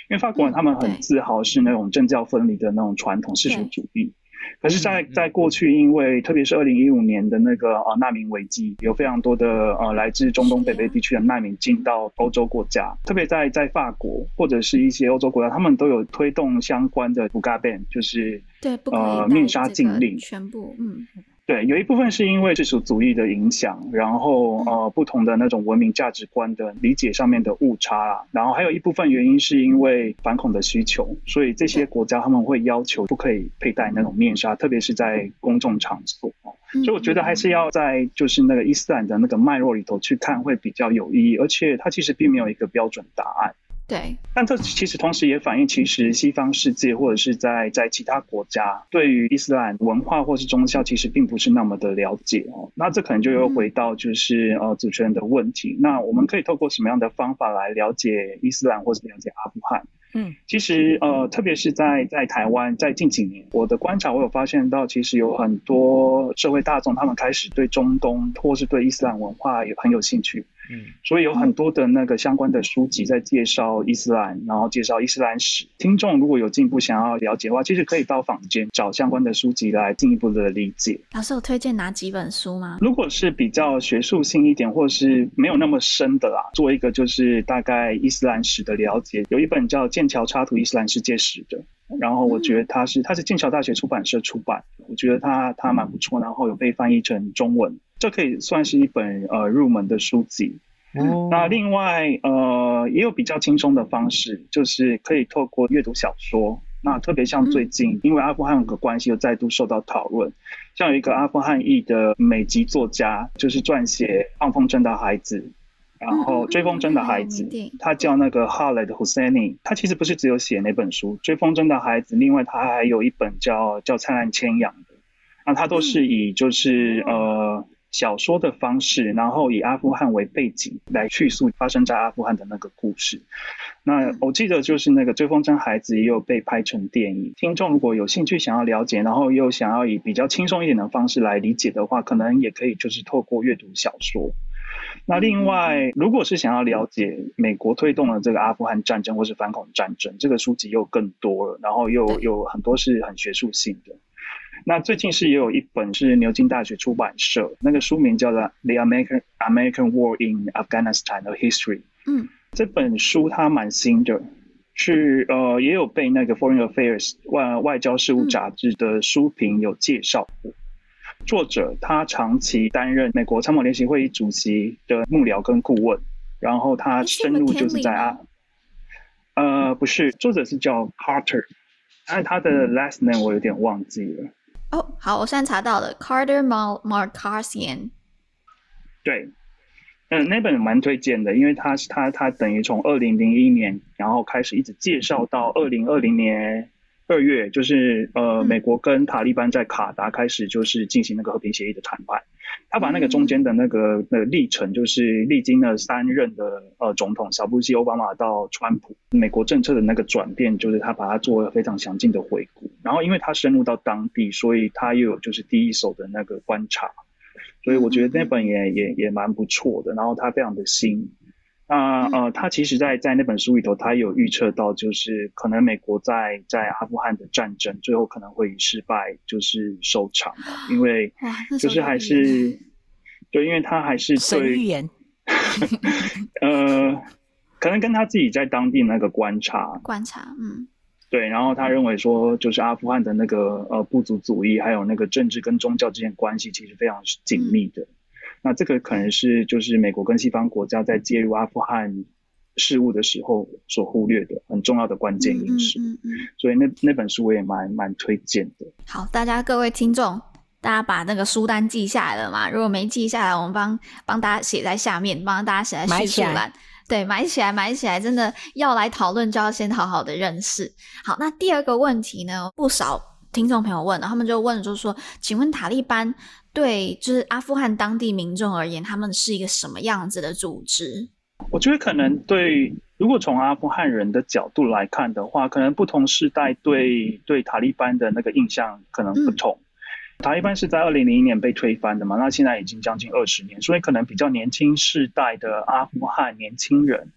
因为法国人他们很自豪是那种政教分离的那种传统世俗主义。可是在，在在过去，因为特别是二零一五年的那个呃难民危机，有非常多的呃来自中东北非地区的难民进到欧洲国家，特别在在法国或者是一些欧洲国家，他们都有推动相关的 burqa ban，就是对呃面纱禁令，全部嗯。对，有一部分是因为世俗主义的影响，然后呃不同的那种文明价值观的理解上面的误差啦，然后还有一部分原因是因为反恐的需求，所以这些国家他们会要求不可以佩戴那种面纱，特别是在公众场所。所以我觉得还是要在就是那个伊斯兰的那个脉络里头去看会比较有意义，而且它其实并没有一个标准答案。对，但这其实同时也反映，其实西方世界或者是在在其他国家，对于伊斯兰文化或是宗教，其实并不是那么的了解哦。那这可能就又回到就是呃主持人的问题。那我们可以透过什么样的方法来了解伊斯兰或是了解阿富汗？嗯，其实呃，特别是在在台湾，在近几年，我的观察，我有发现到，其实有很多社会大众，他们开始对中东或是对伊斯兰文化也很有兴趣。嗯，所以有很多的那个相关的书籍在介绍伊斯兰，然后介绍伊斯兰史。听众如果有进一步想要了解的话，其实可以到坊间找相关的书籍来进一步的理解。老师有推荐哪几本书吗？如果是比较学术性一点，或是没有那么深的啦，做一个就是大概伊斯兰史的了解，有一本叫《剑桥插图伊斯兰世界史》的，然后我觉得它是它是剑桥大学出版社出版，我觉得它它蛮不错，然后有被翻译成中文。这可以算是一本呃入门的书籍。嗯，那另外呃也有比较轻松的方式，就是可以透过阅读小说。那特别像最近，因为阿富汗的关系又再度受到讨论，像有一个阿富汗裔的美籍作家，就是撰写《放风筝的孩子》，然后《追风筝的孩子》，他叫那个 Khaled Hosseini。他其实不是只有写那本书《追风筝的孩子》，另外他还有一本叫叫《灿烂千阳》的。那他都是以就是呃。小说的方式，然后以阿富汗为背景来叙述发生在阿富汗的那个故事。那我记得就是那个《追风筝孩子》也有被拍成电影。听众如果有兴趣想要了解，然后又想要以比较轻松一点的方式来理解的话，可能也可以就是透过阅读小说。那另外，如果是想要了解美国推动了这个阿富汗战争或是反恐战争，这个书籍又更多了，然后又有很多是很学术性的。那最近是也有一本是牛津大学出版社，那个书名叫做《The American American War in Afghanistan: A History》。嗯，这本书它蛮新的，是呃也有被那个《Foreign Affairs》外外交事务杂志的书评有介绍过。作者他长期担任美国参谋联席会议主席的幕僚跟顾问，然后他深入就是在啊，呃不是，作者是叫 Carter，但他的 last name 我有点忘记了。哦、oh，好，我现在查到了，Carter Markasian。对，嗯，那本蛮推荐的，因为他是他他等于从二零零一年，然后开始一直介绍到二零二零年二月，就是呃，美国跟塔利班在卡达开始就是进行那个和平协议的谈判。他把那个中间的那个那个历程，就是历经了三任的呃总统，小布希、奥巴马到川普，美国政策的那个转变，就是他把它做了非常详尽的回顾。然后，因为他深入到当地，所以他又有就是第一手的那个观察，所以我觉得那本也也也蛮不错的。然后他非常的新。那呃，他其实在，在在那本书里头，他有预测到，就是可能美国在在阿富汗的战争最后可能会以失败就是收场，因为就是还是，对，因为他还是对预言，呃，可能跟他自己在当地那个观察。观察，嗯，对，然后他认为说，就是阿富汗的那个呃部族主义，还有那个政治跟宗教之间关系，其实非常紧密的。嗯那这个可能是就是美国跟西方国家在介入阿富汗事务的时候所忽略的很重要的关键因素。嗯嗯，嗯，所以那那本书我也蛮蛮推荐的。好，大家各位听众，大家把那个书单记下来了吗？如果没记下来，我们帮帮大家写在下面，帮大家写在叙述栏。对，买起来，买起来，真的要来讨论，就要先好好的认识。好，那第二个问题呢，不少。听众朋友问，他们就问，就是说，请问塔利班对就是阿富汗当地民众而言，他们是一个什么样子的组织？我觉得可能对，如果从阿富汗人的角度来看的话，可能不同世代对对塔利班的那个印象可能不同。嗯、塔利班是在二零零一年被推翻的嘛，那现在已经将近二十年，所以可能比较年轻世代的阿富汗年轻人。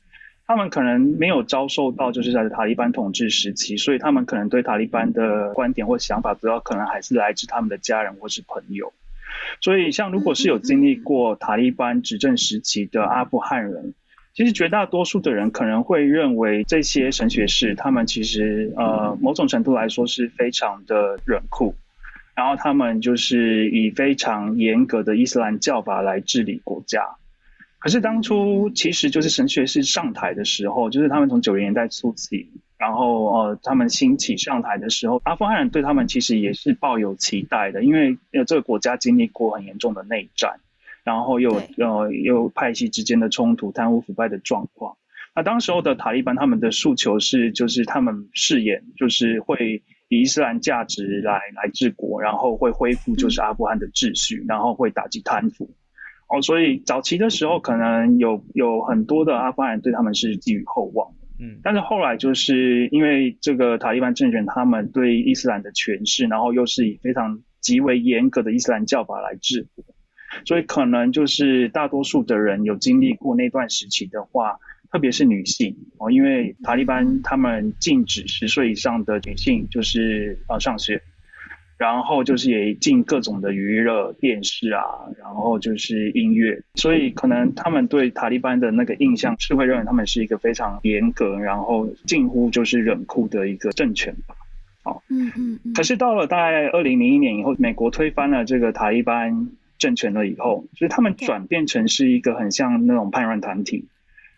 他们可能没有遭受到就是在塔利班统治时期，所以他们可能对塔利班的观点或想法，主要可能还是来自他们的家人或是朋友。所以，像如果是有经历过塔利班执政时期的阿富汗人，其实绝大多数的人可能会认为这些神学士他们其实呃某种程度来说是非常的冷酷，然后他们就是以非常严格的伊斯兰教法来治理国家。可是当初其实就是神学士上台的时候，就是他们从九零年代初期，然后呃他们兴起上台的时候，阿富汗人对他们其实也是抱有期待的，因为呃这个国家经历过很严重的内战，然后又呃又派系之间的冲突、贪污腐败的状况。那当时候的塔利班他们的诉求是，就是他们誓言就是会以伊斯兰价值来来治国，然后会恢复就是阿富汗的秩序，然后会打击贪腐。哦，所以早期的时候，可能有有很多的阿富汗人对他们是寄予厚望的，嗯，但是后来就是因为这个塔利班政权，他们对伊斯兰的诠释，然后又是以非常极为严格的伊斯兰教法来治国，所以可能就是大多数的人有经历过那段时期的话，特别是女性哦，因为塔利班他们禁止十岁以上的女性就是呃上学。然后就是也进各种的娱乐电视啊，然后就是音乐，所以可能他们对塔利班的那个印象是会认为他们是一个非常严格，然后近乎就是冷酷的一个政权吧。哦，嗯嗯嗯。可是到了大概二零零一年以后，美国推翻了这个塔利班政权了以后，就是他们转变成是一个很像那种叛乱团体。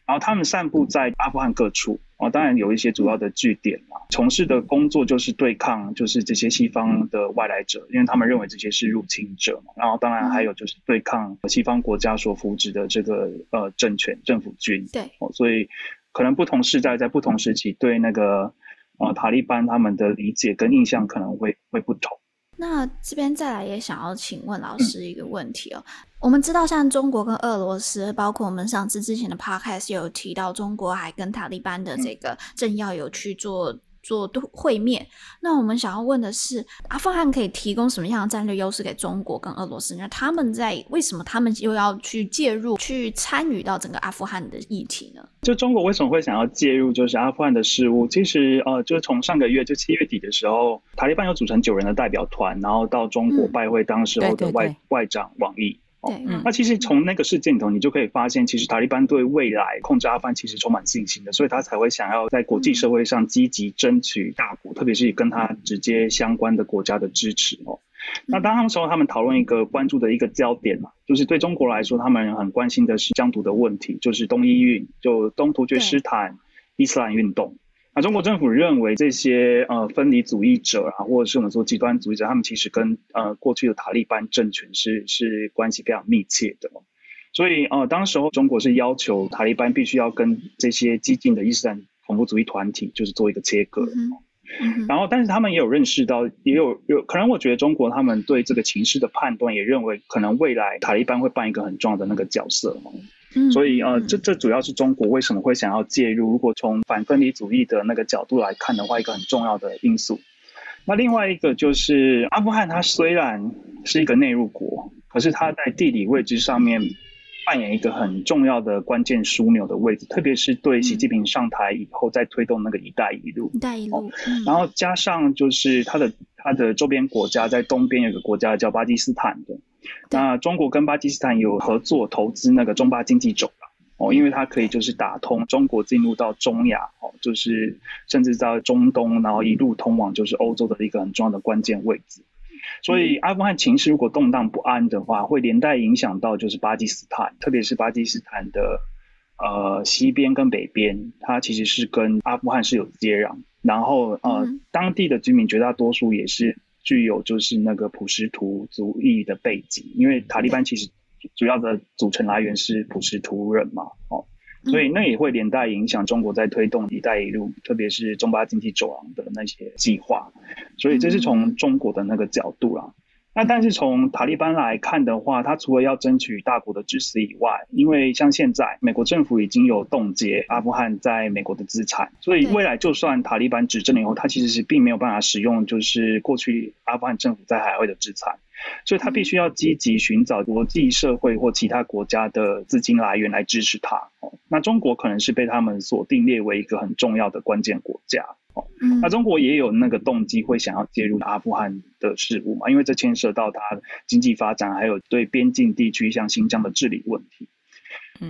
然后他们散布在阿富汗各处啊，当然有一些主要的据点啊，从事的工作就是对抗，就是这些西方的外来者，因为他们认为这些是入侵者嘛。然后当然还有就是对抗西方国家所扶植的这个呃政权政府军。对，哦所以可能不同世代在不同时期对那个呃塔利班他们的理解跟印象可能会会不同。那这边再来也想要请问老师一个问题哦。嗯我们知道，像中国跟俄罗斯，包括我们上次之前的 podcast 有提到，中国还跟塔利班的这个政要有去做做会面。那我们想要问的是，阿富汗可以提供什么样的战略优势给中国跟俄罗斯？那他们在为什么他们又要去介入、去参与到整个阿富汗的议题呢？就中国为什么会想要介入，就是阿富汗的事务？其实呃，就是从上个月就七月底的时候，塔利班有组成九人的代表团，然后到中国拜会当时候的外、嗯、对对对外长王毅。对，嗯，那其实从那个事件里头，你就可以发现，其实塔利班对未来控制阿富汗其实充满信心的，所以他才会想要在国际社会上积极争取大国，特别是跟他直接相关的国家的支持哦。那当他们时候，他们讨论一个关注的一个焦点嘛，就是对中国来说，他们很关心的是疆独的问题，就是东伊运，就东突厥斯坦伊斯兰运动。那中国政府认为这些呃分离主义者啊，或者是我们说极端主义者，他们其实跟呃过去的塔利班政权是是关系非常密切的，所以呃当时候中国是要求塔利班必须要跟这些激进的伊斯兰恐怖主义团体就是做一个切割，嗯，然后但是他们也有认识到，也有有可能我觉得中国他们对这个情势的判断也认为，可能未来塔利班会扮一个很重要的那个角色。所以呃，这这主要是中国为什么会想要介入？如果从反分离主义的那个角度来看的话，一个很重要的因素。那另外一个就是阿富汗，它虽然是一个内陆国，可是它在地理位置上面扮演一个很重要的关键枢纽的位置，特别是对习近平上台以后在推动那个“一带一路”。一带一路，然后加上就是它的它的周边国家，在东边有个国家叫巴基斯坦的。那中国跟巴基斯坦有合作投资那个中巴经济走廊哦，因为它可以就是打通中国进入到中亚哦，就是甚至到中东，然后一路通往就是欧洲的一个很重要的关键位置。所以阿富汗情势如果动荡不安的话，会连带影响到就是巴基斯坦，特别是巴基斯坦的呃西边跟北边，它其实是跟阿富汗是有接壤，然后呃当地的居民绝大多数也是。具有就是那个普什图族裔的背景，因为塔利班其实主要的组成来源是普什图人嘛，哦，所以那也会连带影响中国在推动“一带一路”，特别是中巴经济走廊的那些计划。所以这是从中国的那个角度啦。那但是从塔利班来看的话，他除了要争取大国的支持以外，因为像现在美国政府已经有冻结阿富汗在美国的资产，所以未来就算塔利班执政了以后，他其实是并没有办法使用就是过去阿富汗政府在海外的资产，所以他必须要积极寻找国际社会或其他国家的资金来源来支持他。那中国可能是被他们锁定列为一个很重要的关键国家。嗯，那中国也有那个动机，会想要介入阿富汗的事务嘛？因为这牵涉到它经济发展，还有对边境地区像新疆的治理问题。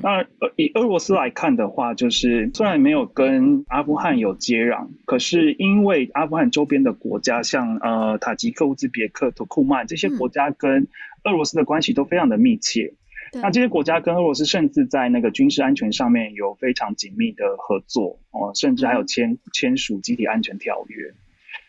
那以俄罗斯来看的话，就是虽然没有跟阿富汗有接壤，可是因为阿富汗周边的国家，像呃塔吉克、乌兹别克、土库曼这些国家，跟俄罗斯的关系都非常的密切。那这些国家跟俄罗斯甚至在那个军事安全上面有非常紧密的合作哦，甚至还有签签署集体安全条约。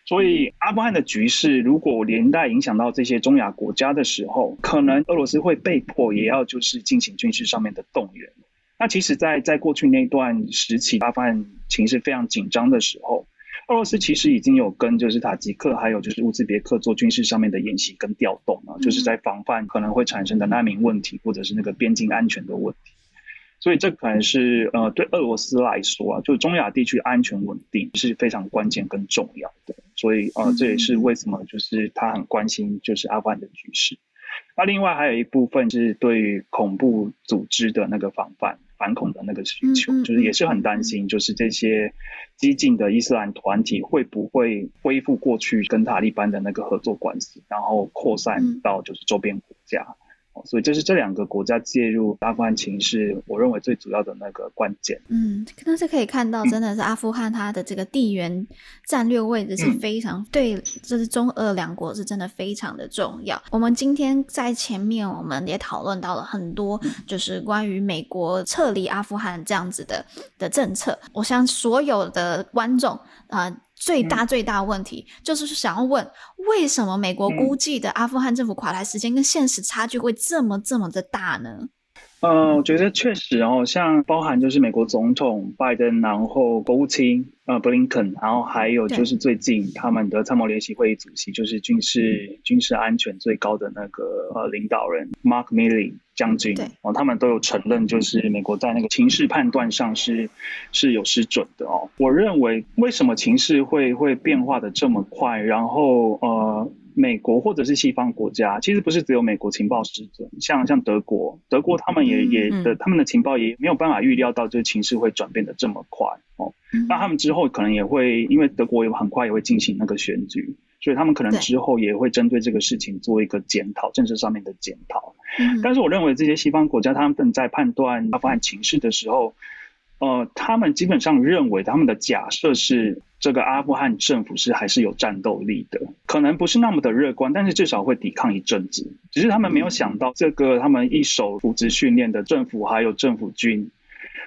所以阿富汗的局势如果连带影响到这些中亚国家的时候，可能俄罗斯会被迫也要就是进行军事上面的动员。那其实在，在在过去那段时期，阿富汗情势非常紧张的时候。俄罗斯其实已经有跟就是塔吉克还有就是乌兹别克做军事上面的演习跟调动啊，就是在防范可能会产生的难民问题或者是那个边境安全的问题。所以这可能是呃对俄罗斯来说啊，就中亚地区安全稳定是非常关键跟重要的。所以呃这也是为什么就是他很关心就是阿富汗的局势。那另外还有一部分是对于恐怖组织的那个防范。反恐的那个需求，就是也是很担心，就是这些激进的伊斯兰团体会不会恢复过去跟塔利班的那个合作关系，然后扩散到就是周边国家。所以这是这两个国家介入阿富汗情势，我认为最主要的那个关键。嗯，但是可以看到，真的是阿富汗它的这个地缘战略位置是非常、嗯、对，这是中俄两国是真的非常的重要。我们今天在前面我们也讨论到了很多，就是关于美国撤离阿富汗这样子的的政策。我想所有的观众啊。呃最大最大问题就是想要问，为什么美国估计的阿富汗政府垮台时间跟现实差距会这么这么的大呢？呃，我觉得确实哦，像包含就是美国总统拜登，然后国务卿呃布林肯，然后还有就是最近他们的参谋联席会议主席，就是军事军事安全最高的那个呃领导人 Mark Milley 将军，哦，他们都有承认，就是美国在那个情势判断上是是有失准的哦。我认为为什么情势会会变化的这么快，然后呃。美国或者是西方国家，其实不是只有美国情报失准，像像德国，德国他们也也的他们的情报也没有办法预料到这个情势会转变的这么快哦。那他们之后可能也会，因为德国也很快也会进行那个选举，所以他们可能之后也会针对这个事情做一个检讨，政治上面的检讨。但是我认为这些西方国家他们在判断阿富汗情势的时候，呃，他们基本上认为他们的假设是。这个阿富汗政府是还是有战斗力的，可能不是那么的乐观，但是至少会抵抗一阵子。只是他们没有想到，这个他们一手组织训练的政府还有政府军，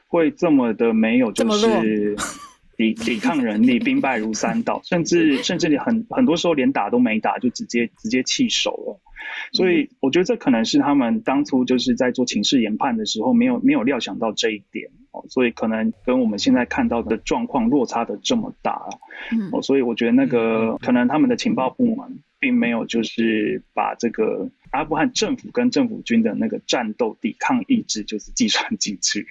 会这么的没有就是抵 (laughs) 抵抗能力，兵败如山倒，甚至甚至你很很多时候连打都没打，就直接直接弃守了。所以我觉得这可能是他们当初就是在做情势研判的时候，没有没有料想到这一点。所以可能跟我们现在看到的状况落差的这么大，嗯，所以我觉得那个可能他们的情报部门并没有就是把这个阿富汗政府跟政府军的那个战斗抵抗意志就是计算进去。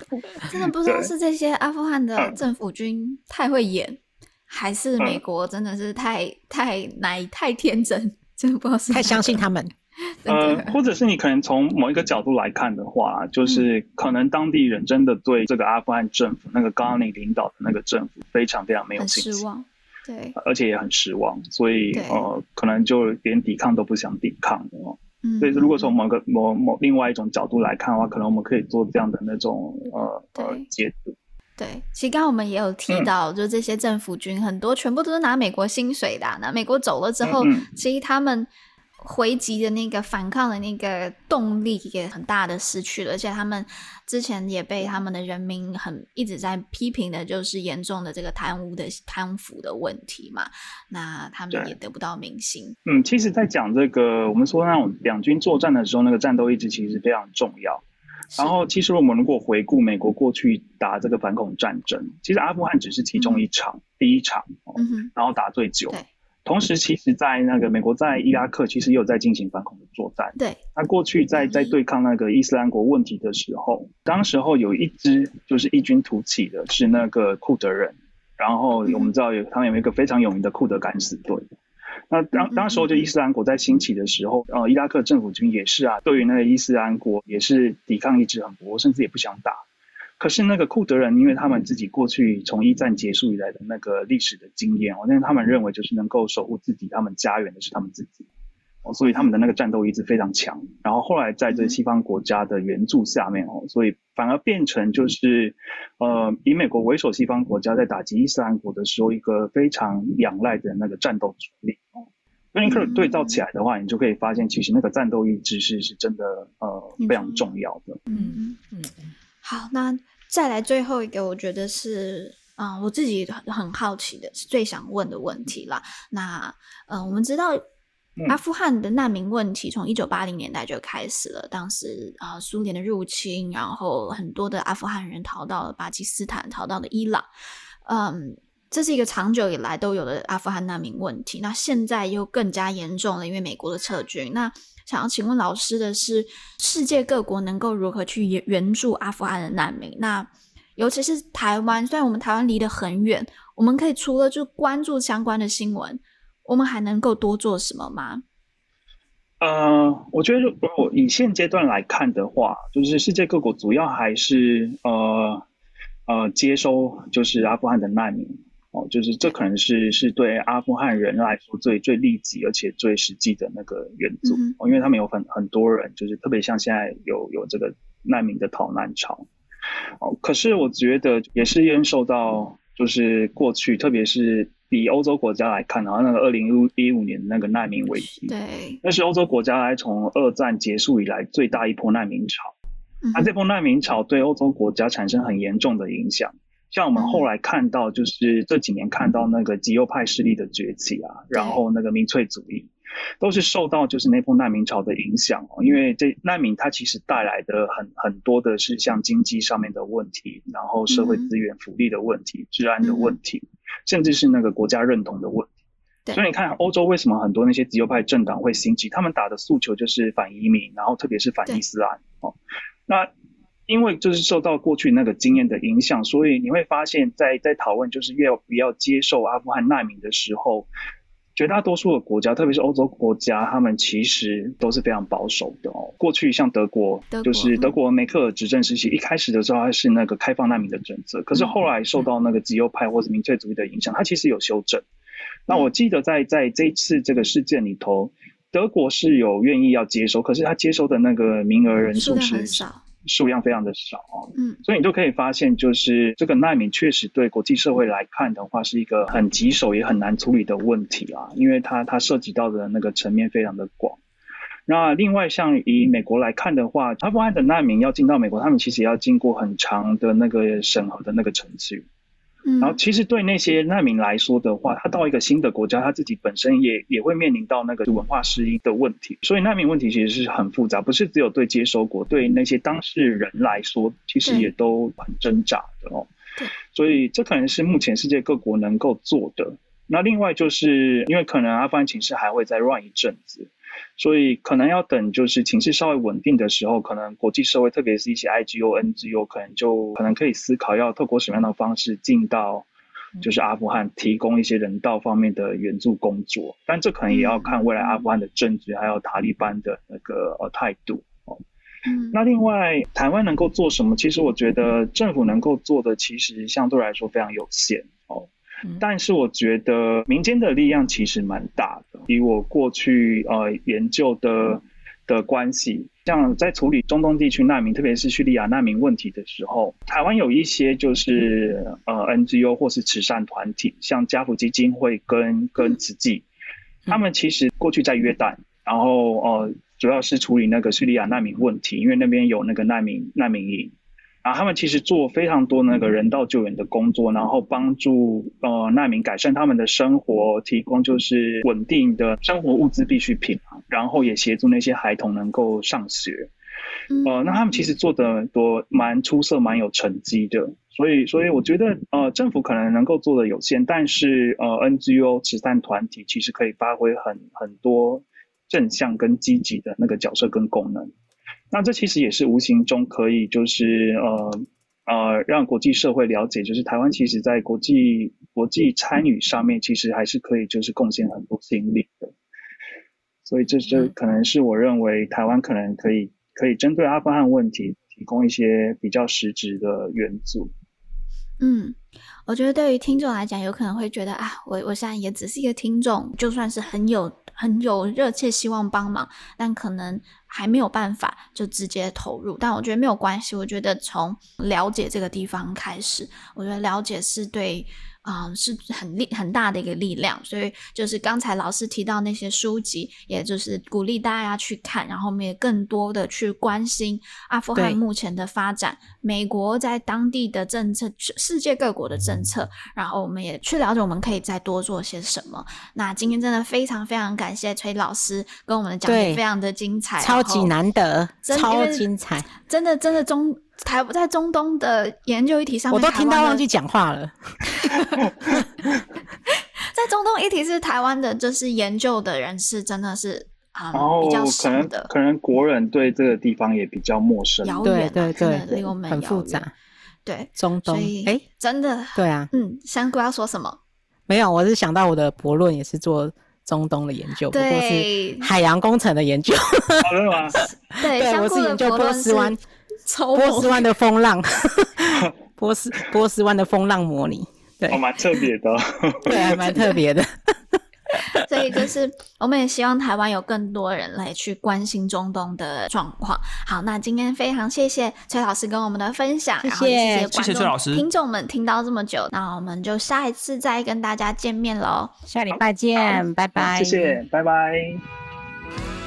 (laughs) 真的不知道是这些阿富汗的政府军太会演，嗯、还是美国真的是太太奶太天真，真的不知道是太相信他们。(laughs) 呃，或者是你可能从某一个角度来看的话，就是可能当地人真的对这个阿富汗政府那个刚刚你领导的那个政府非常非常没有信心，失望，对，而且也很失望，所以呃，可能就连抵抗都不想抵抗哦。嗯，所以如果从某个某某另外一种角度来看的话，可能我们可以做这样的那种呃呃解读。对，其实刚刚我们也有提到，就这些政府军很多全部都是拿美国薪水的，那美国走了之后，其实他们。回击的那个反抗的那个动力也很大的失去了，而且他们之前也被他们的人民很一直在批评的，就是严重的这个贪污的贪腐的问题嘛。那他们也得不到民心。嗯，其实，在讲这个，我们说那种两军作战的时候，那个战斗意志其实非常重要。然后，其实我们如果回顾美国过去打这个反恐战争，其实阿富汗只是其中一场，嗯、第一场，然后打最久。对。同时，其实，在那个美国在伊拉克，其实也有在进行反恐的作战。对。那过去在在对抗那个伊斯兰国问题的时候，当时候有一支就是异军突起的，是那个库德人。然后我们知道有他们有一个非常有名的库德敢死队。那当当时候就伊斯兰国在兴起的时候，呃，伊拉克政府军也是啊，对于那个伊斯兰国也是抵抗意志很薄，甚至也不想打。可是那个库德人，因为他们自己过去从一战结束以来的那个历史的经验哦，那他们认为就是能够守护自己他们家园的是他们自己。哦，所以他们的那个战斗意志非常强，然后后来在这西方国家的援助下面哦，所以反而变成就是，呃，以美国为首，西方国家在打击伊斯兰国的时候，一个非常仰赖的那个战斗主力哦。跟尼克对照起来的话，你就可以发现，其实那个战斗意志是是真的呃非常重要的。嗯嗯。好，那再来最后一个，我觉得是啊、呃，我自己很很好奇的，是最想问的问题啦。那嗯，我们知道。阿富汗的难民问题从一九八零年代就开始了，当时啊，苏联的入侵，然后很多的阿富汗人逃到了巴基斯坦，逃到了伊朗，嗯，这是一个长久以来都有的阿富汗难民问题。那现在又更加严重了，因为美国的撤军。那想要请问老师的是，世界各国能够如何去援助阿富汗的难民？那尤其是台湾，虽然我们台湾离得很远，我们可以除了就关注相关的新闻。我们还能够多做什么吗？呃，我觉得如果以现阶段来看的话，就是世界各国主要还是呃呃接收就是阿富汗的难民哦，就是这可能是是对阿富汗人来说最最立即而且最实际的那个援助，嗯哦，因为他们有很很多人，就是特别像现在有有这个难民的逃难潮哦，可是我觉得也是因受到就是过去特别是。比欧洲国家来看，然后那个二零一五年那个难民危机，对，那是欧洲国家来从二战结束以来最大一波难民潮。那、嗯啊、这波难民潮对欧洲国家产生很严重的影响。像我们后来看到，就是这几年看到那个极右派势力的崛起啊，然后那个民粹主义，都是受到就是那波难民潮的影响哦。因为这难民它其实带来的很很多的是像经济上面的问题，然后社会资源、福利的问题、治安的问题。甚至是那个国家认同的问题，所以你看欧洲为什么很多那些极右派政党会兴起？他们打的诉求就是反移民，然后特别是反伊斯兰哦。那因为就是受到过去那个经验的影响，所以你会发现在，在在讨论就是要不要接受阿富汗难民的时候。绝大多数的国家，特别是欧洲国家，他们其实都是非常保守的哦。过去像德国，就是德国梅克尔执政时期，嗯、一开始的时候还是那个开放难民的政策，可是后来受到那个极右派或者民粹主义的影响，它其实有修正。那我记得在在这一次这个事件里头，德国是有愿意要接收，可是他接收的那个名额人数是少。数量非常的少啊，嗯，所以你就可以发现，就是这个难民确实对国际社会来看的话，是一个很棘手也很难处理的问题啊，因为它它涉及到的那个层面非常的广。那另外，像以美国来看的话，阿富汗的难民要进到美国，他们其实要经过很长的那个审核的那个程序。然后，其实对那些难民来说的话，他到一个新的国家，他自己本身也也会面临到那个文化适应的问题。所以，难民问题其实是很复杂，不是只有对接收国，对那些当事人来说，其实也都很挣扎的哦。对，所以这可能是目前世界各国能够做的。那另外就是因为可能阿富汗情势还会再乱一阵子。所以可能要等，就是情势稍微稳定的时候，可能国际社会，特别是一些 IGO、NGO，可能就可能可以思考要透过什么样的方式进到，就是阿富汗提供一些人道方面的援助工作。但这可能也要看未来阿富汗的政治，还有塔利班的那个呃态度哦。那另外台湾能够做什么？其实我觉得政府能够做的，其实相对来说非常有限哦。但是我觉得民间的力量其实蛮大的。以我过去呃研究的的关系，像在处理中东地区难民，特别是叙利亚难民问题的时候，台湾有一些就是呃 NGO 或是慈善团体，像家福基金会跟跟慈济，他们其实过去在约旦，然后呃主要是处理那个叙利亚难民问题，因为那边有那个难民难民营。啊，他们其实做非常多那个人道救援的工作，然后帮助呃难民改善他们的生活，提供就是稳定的生活物资必需品，然后也协助那些孩童能够上学。呃，那他们其实做的多蛮出色，蛮有成绩的。所以，所以我觉得，呃，政府可能能够做的有限，但是，呃，NGO 慈善团体其实可以发挥很很多正向跟积极的那个角色跟功能。那这其实也是无形中可以，就是，呃，呃，让国际社会了解，就是台湾其实在国际国际参与上面，其实还是可以，就是贡献很多心力的。所以，这这可能是我认为台湾可能可以可以针对阿富汗问题提供一些比较实质的援助。嗯，我觉得对于听众来讲，有可能会觉得啊，我我现在也只是一个听众，就算是很有很有热切希望帮忙，但可能还没有办法就直接投入。但我觉得没有关系，我觉得从了解这个地方开始，我觉得了解是对。啊、嗯，是很力很大的一个力量，所以就是刚才老师提到那些书籍，也就是鼓励大家去看，然后我们也更多的去关心阿富汗目前的发展，美国在当地的政策，世界各国的政策，然后我们也去了解，我们可以再多做些什么。那今天真的非常非常感谢崔老师跟我们的讲解非常的精彩，超级难得，超精彩，真的真的中。台在中东的研究议题上面，我都听到忘记讲话了。(laughs) 在中东议题是台湾的，就是研究的人是真的是啊、嗯，比较少的。可能国人对这个地方也比较陌生，遥远、啊，对对对，离我们很复杂。对，中东，哎、欸，真的，对啊，嗯，香菇要说什么？没有，我是想到我的博论也是做中东的研究，不过是海洋工程的研究。好的吗？(laughs) 对，对我是研究波斯湾。波斯湾的风浪，(laughs) 波斯波斯湾的风浪模拟，对，蛮、哦、特别的，对，还蛮特别的。(laughs) (laughs) 所以就是，我们也希望台湾有更多人来去关心中东的状况。好，那今天非常谢谢崔老师跟我们的分享，谢谢，然后谢谢谢谢崔老师，听众们听到这么久，那我们就下一次再跟大家见面喽，下礼拜见，拜拜，谢谢，拜拜。